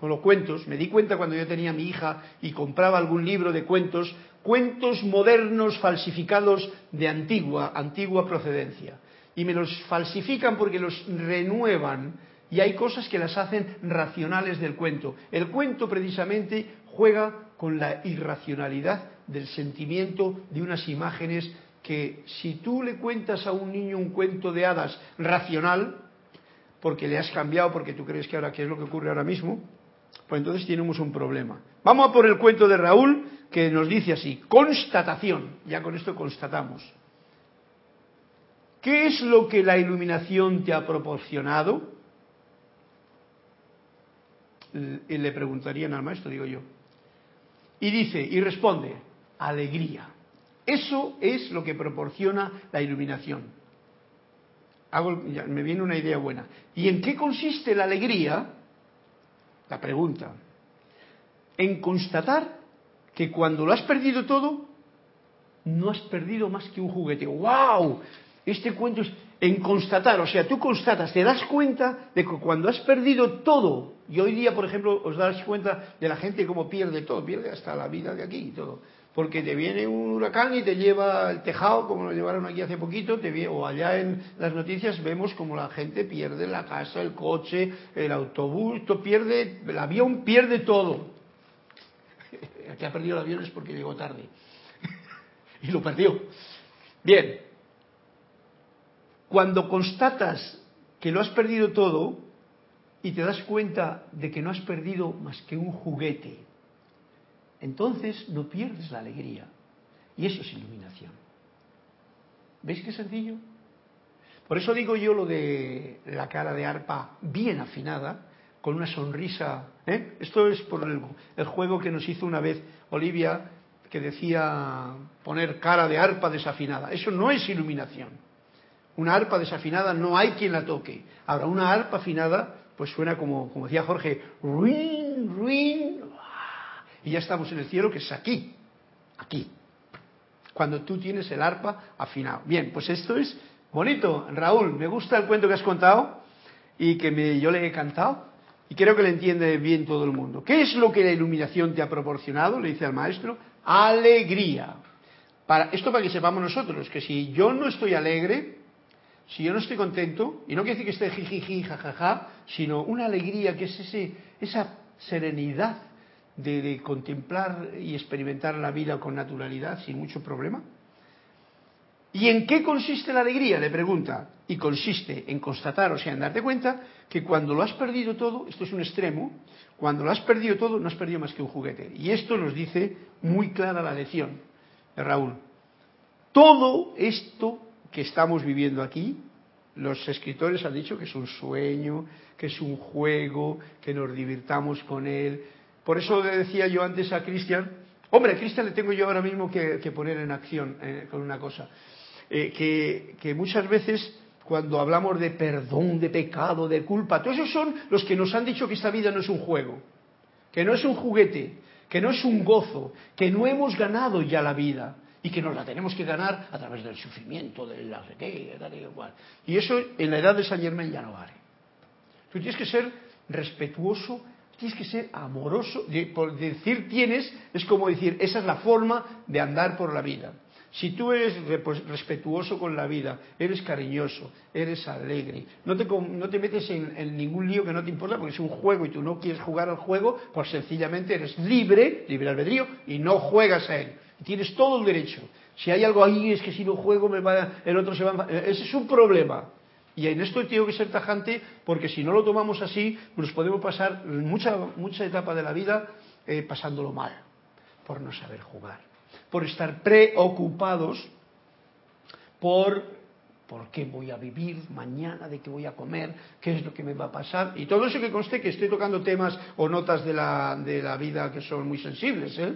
con los cuentos, me di cuenta cuando yo tenía a mi hija y compraba algún libro de cuentos, cuentos modernos falsificados de antigua, antigua procedencia y me los falsifican porque los renuevan y hay cosas que las hacen racionales del cuento. El cuento precisamente juega con la irracionalidad del sentimiento de unas imágenes que si tú le cuentas a un niño un cuento de hadas racional, porque le has cambiado, porque tú crees que ahora qué es lo que ocurre ahora mismo, pues entonces tenemos un problema. Vamos a por el cuento de Raúl que nos dice así, constatación, ya con esto constatamos. ¿Qué es lo que la iluminación te ha proporcionado? Le preguntarían al maestro, digo yo. Y dice, y responde, alegría. Eso es lo que proporciona la iluminación. me viene una idea buena. ¿Y en qué consiste la alegría? La pregunta. En constatar que cuando lo has perdido todo, no has perdido más que un juguete. ¡Wow! Este cuento es en constatar, o sea, tú constatas, te das cuenta de que cuando has perdido todo, y hoy día, por ejemplo, os das cuenta de la gente cómo pierde todo, pierde hasta la vida de aquí y todo, porque te viene un huracán y te lleva el tejado, como lo llevaron aquí hace poquito, te o allá en las noticias vemos como la gente pierde la casa, el coche, el autobús, todo pierde, el avión pierde todo. El que ha perdido el avión es porque llegó tarde <laughs> y lo perdió. Bien, cuando constatas que lo has perdido todo y te das cuenta de que no has perdido más que un juguete, entonces no pierdes la alegría. Y eso es iluminación. ¿Veis qué sencillo? Por eso digo yo lo de la cara de arpa bien afinada, con una sonrisa. ¿eh? Esto es por el, juego que nos hizo una vez Olivia, que decía poner cara de arpa desafinada. Eso no es iluminación. Una arpa desafinada no hay quien la toque. Ahora, una arpa afinada, pues suena como, como decía Jorge, ruin, ruin, y ya estamos en el cielo, que es aquí, aquí. Cuando tú tienes el arpa afinado. Bien, pues esto es bonito. Raúl, me gusta el cuento que has contado y que me, yo le he cantado y creo que le entiende bien todo el mundo. ¿Qué es lo que la iluminación te ha proporcionado? Le dice al maestro. Alegría. Para, esto para que sepamos nosotros, que si yo no estoy alegre, si yo no estoy contento, y no quiere decir que esté jijiji, jajaja, sino una alegría que es ese, esa serenidad de, contemplar y experimentar la vida con naturalidad sin mucho problema. ¿Y en qué consiste la alegría? Le pregunta. Y consiste en constatar, o sea, en darte cuenta que cuando lo has perdido todo, esto es un extremo, cuando lo has perdido todo, no has perdido más que un juguete. Y esto nos dice muy clara la lección de Raúl. Todo esto que estamos viviendo aquí, los escritores han dicho que es un sueño, que es un juego, que nos divirtamos con él. Por eso le decía yo antes a Cristian Hombre, Cristian le tengo yo ahora mismo que, poner en acción eh, con una cosa. Eh, que, muchas veces cuando hablamos de perdón, de pecado, de culpa, todos esos son los que nos han dicho que esta vida no es un juego, que no es un juguete, que no es un gozo, que no hemos ganado ya la vida y que nos la tenemos que ganar a través del sufrimiento, de la igual. Y eso en la edad de San Germán ya no vale. Tú tienes que ser respetuoso, tienes que ser amoroso. decir tienes es como decir, esa es la forma de andar por la vida. Si tú eres pues, respetuoso con la vida, eres cariñoso, eres alegre, no te, no te metes en, ningún lío que no te importa porque es un juego y tú no quieres jugar al juego, pues sencillamente eres libre, libre albedrío, y no juegas a él. Tienes todo el derecho. Si hay algo ahí, es que si no juego, me va, el otro se va. Ese es un problema. Y en esto tengo que ser tajante porque si no lo tomamos así, nos podemos pasar mucha, mucha etapa de la vida eh, pasándolo mal, por no saber jugar, por estar preocupados por por qué voy a vivir mañana, de qué voy a comer, qué es lo que me va a pasar. Y todo eso que conste que estoy tocando temas o notas de la, de la vida que son muy sensibles, ¿eh?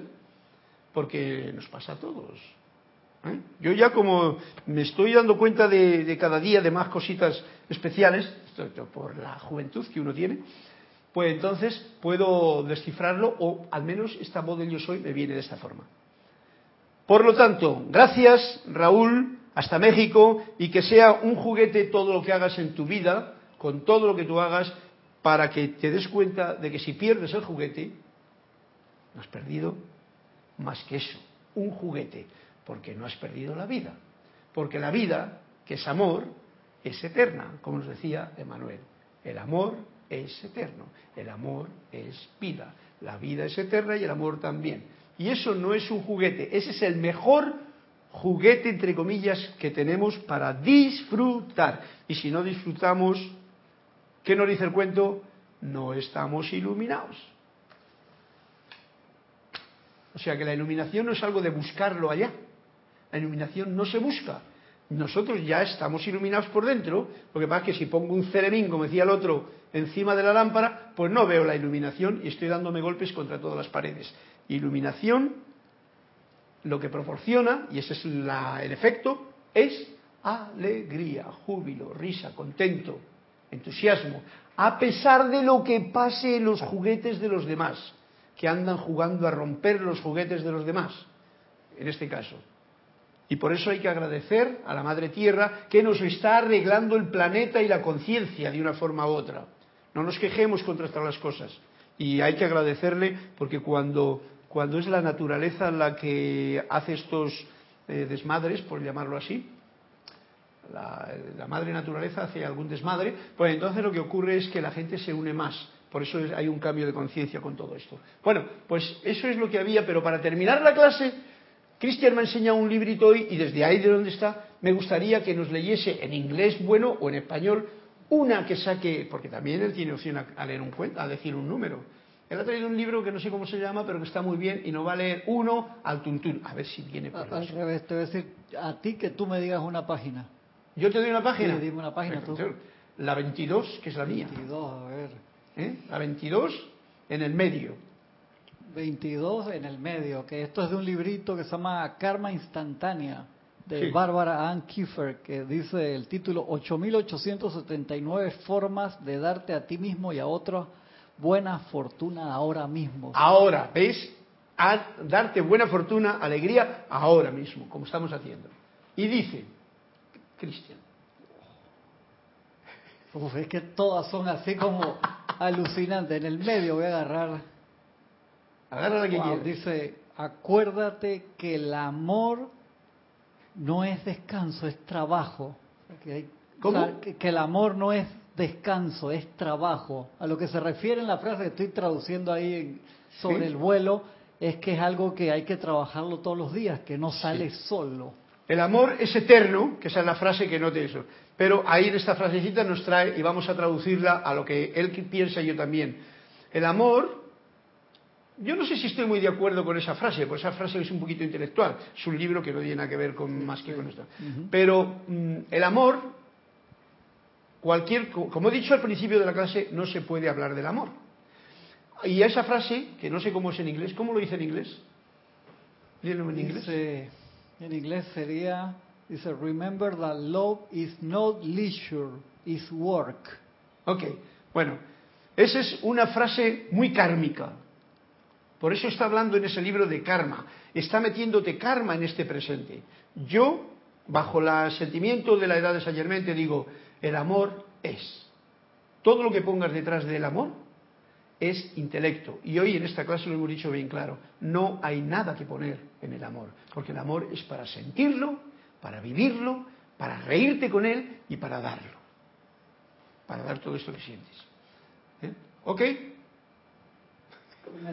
porque nos pasa a todos. ¿Eh? Yo ya como me estoy dando cuenta de, cada día de más cositas especiales, por la juventud que uno tiene, pues entonces puedo descifrarlo o al menos esta voz del yo soy me viene de esta forma. Por lo tanto, gracias Raúl, hasta México y que sea un juguete todo lo que hagas en tu vida, con todo lo que tú hagas, para que te des cuenta de que si pierdes el juguete, no has perdido más que eso, un juguete, porque no has perdido la vida. Porque la vida, que es amor, es eterna, como nos decía Emanuel. El amor es eterno, el amor es vida. La vida es eterna y el amor también. Y eso no es un juguete, ese es el mejor juguete, entre comillas, que tenemos para disfrutar. Y si no disfrutamos, ¿qué nos dice el cuento? No estamos iluminados. O sea que la iluminación no es algo de buscarlo allá. La iluminación no se busca. Nosotros ya estamos iluminados por dentro. Lo que pasa es que si pongo un ceremín, como decía el otro, encima de la lámpara, pues no veo la iluminación y estoy dándome golpes contra todas las paredes. Iluminación, lo que proporciona, y ese es el efecto, es alegría, júbilo, risa, contento, entusiasmo, a pesar de lo que pase en los juguetes de los demás que andan jugando a romper los juguetes de los demás, en este caso. Y por eso hay que agradecer a la Madre Tierra que nos está arreglando el planeta y la conciencia de una forma u otra. No nos quejemos contra las cosas. Y hay que agradecerle porque cuando, cuando es la naturaleza la que hace estos eh, desmadres, por llamarlo así, la, madre naturaleza hace algún desmadre, pues entonces lo que ocurre es que la gente se une más por eso hay un cambio de conciencia con todo esto. Bueno, pues eso es lo que había, pero para terminar la clase, Cristian me ha enseñado un librito hoy y desde ahí de donde está, me gustaría que nos leyese en inglés bueno o en español una que saque, porque también él tiene opción a, leer un cuento, a decir un número. Él ha traído un libro que no sé cómo se llama, pero que está muy bien y nos va a leer uno al tuntún. A ver si viene por Al revés, te voy a decir a ti que tú me digas una página. ¿Yo te doy una página? Sí, dime una página tú. La 22, que es la mía. 22, a ver. ¿eh? La 22 en el medio. 22 en el medio, que esto es de un librito que se llama Karma Instantánea, de Bárbara Ann Kiefer, que dice el título 8879 formas de darte a ti mismo y a otros buena fortuna ahora mismo. Ahora, ¿ves? A darte buena fortuna, alegría ahora mismo, como estamos haciendo. Y dice, Cristian. es que todas son así como <laughs> alucinante. En el medio voy a agarrar. Agarra la que Dice, acuérdate que el amor no es descanso, es trabajo. ¿Cómo? que, el amor no es descanso, es trabajo. A lo que se refiere en la frase que estoy traduciendo ahí sobre el vuelo, es que es algo que hay que trabajarlo todos los días, que no sale solo. El amor es eterno, que esa es la frase que note eso. Pero ahí en esta frasecita nos trae, y vamos a traducirla a lo que él piensa y yo también. El amor, yo no sé si estoy muy de acuerdo con esa frase, porque esa frase es un poquito intelectual. Es un libro que no tiene nada que ver con más que con esto. Pero mm, el amor, cualquier, como he dicho al principio de la clase, no se puede hablar del amor. Y esa frase, que no sé cómo es en inglés, ¿cómo lo dice en inglés? En inglés. Dice, en inglés sería, dice, remember that love is not leisure, is work. Ok, bueno, esa es una frase muy kármica. Por eso está hablando en ese libro de karma. Está metiéndote karma en este presente. Yo, bajo el sentimiento de la edad de San Germain, te digo, el amor es. Todo lo que pongas detrás del amor es intelecto. Y hoy en esta clase lo hemos dicho bien claro. No hay nada que poner en el amor. Porque el amor es para sentirlo, para vivirlo, para reírte con él y para darlo. Para dar todo esto que sientes. ¿Eh? ¿Ok?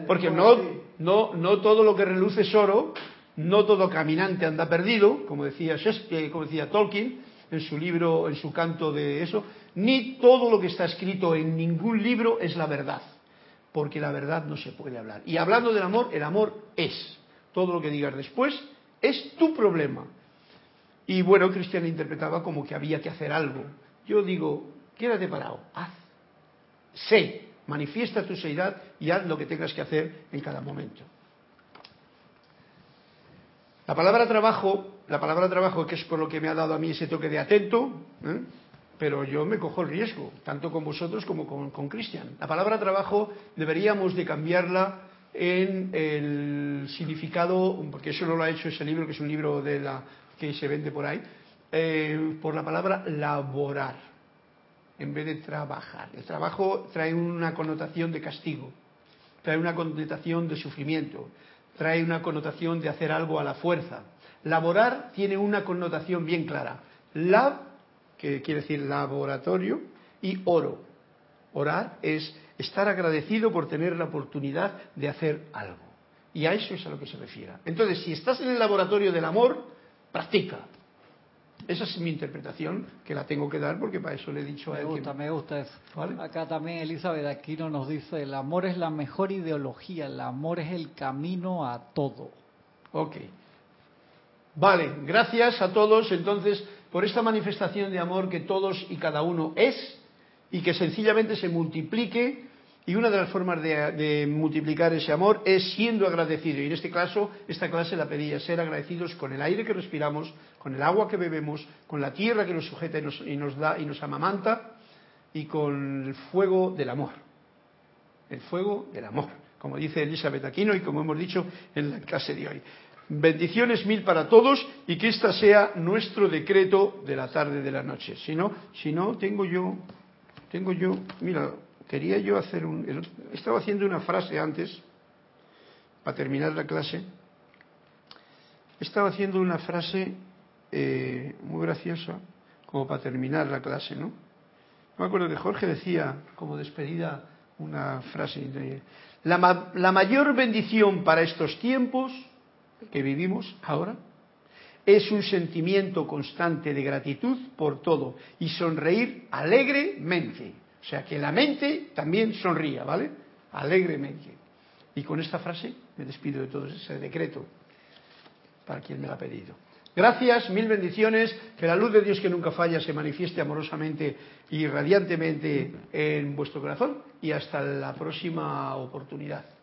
Porque no, no, no todo lo que reluce es oro, no todo caminante anda perdido, como decía, Shakespeare, como decía Tolkien en su libro, en su canto de eso, ni todo lo que está escrito en ningún libro es la verdad, porque la verdad no se puede hablar. Y hablando del amor, el amor es. Todo lo que digas después es tu problema. Y bueno, Cristian interpretaba como que había que hacer algo. Yo digo, quédate parado, haz. Sé, manifiesta tu seidad y haz lo que tengas que hacer en cada momento. La palabra trabajo, la palabra trabajo que es por lo que me ha dado a mí ese toque de atento, ¿eh? pero yo me cojo el riesgo, tanto con vosotros como con Cristian. La palabra trabajo deberíamos de cambiarla en el significado, porque eso no lo ha hecho ese libro, que es un libro de la que se vende por ahí, eh, por la palabra laborar, en vez de trabajar. El trabajo trae una connotación de castigo, trae una connotación de sufrimiento, trae una connotación de hacer algo a la fuerza. Laborar tiene una connotación bien clara. Lab, que quiere decir laboratorio, y oro. Orar es estar agradecido por tener la oportunidad de hacer algo. Y a eso es a lo que se refiere. Entonces, si estás en el laboratorio del amor, practica. Esa es mi interpretación, que la tengo que dar porque para eso le he dicho me a él. Me gusta, me gusta eso. ¿Vale? Acá también Elizabeth Aquino nos dice, el amor es la mejor ideología, el amor es el camino a todo. Ok. Vale, gracias a todos entonces por esta manifestación de amor que todos y cada uno es y que sencillamente se multiplique y una de las formas de, de, multiplicar ese amor es siendo agradecido. Y en este caso, esta clase la pedía, ser agradecidos con el aire que respiramos, con el agua que bebemos, con la tierra que nos sujeta y nos, y nos da y nos amamanta, y con el fuego del amor. El fuego del amor, como dice Elizabeth Aquino y como hemos dicho en la clase de hoy. Bendiciones mil para todos y que esta sea nuestro decreto de la tarde de la noche. Si no, si no tengo yo, tengo yo, mira, quería yo hacer un... Estaba haciendo una frase antes, para terminar la clase. Estaba haciendo una frase eh, muy graciosa, como para terminar la clase, ¿no? Me acuerdo que Jorge decía, como despedida, una frase. La, la mayor bendición para estos tiempos que vivimos ahora es un sentimiento constante de gratitud por todo y sonreír alegremente. O sea, que la mente también sonría, ¿vale? Alegremente. Y con esta frase me despido de todo ese decreto para quien me lo ha pedido. Gracias, mil bendiciones, que la luz de Dios que nunca falla se manifieste amorosamente y radiantemente en vuestro corazón y hasta la próxima oportunidad.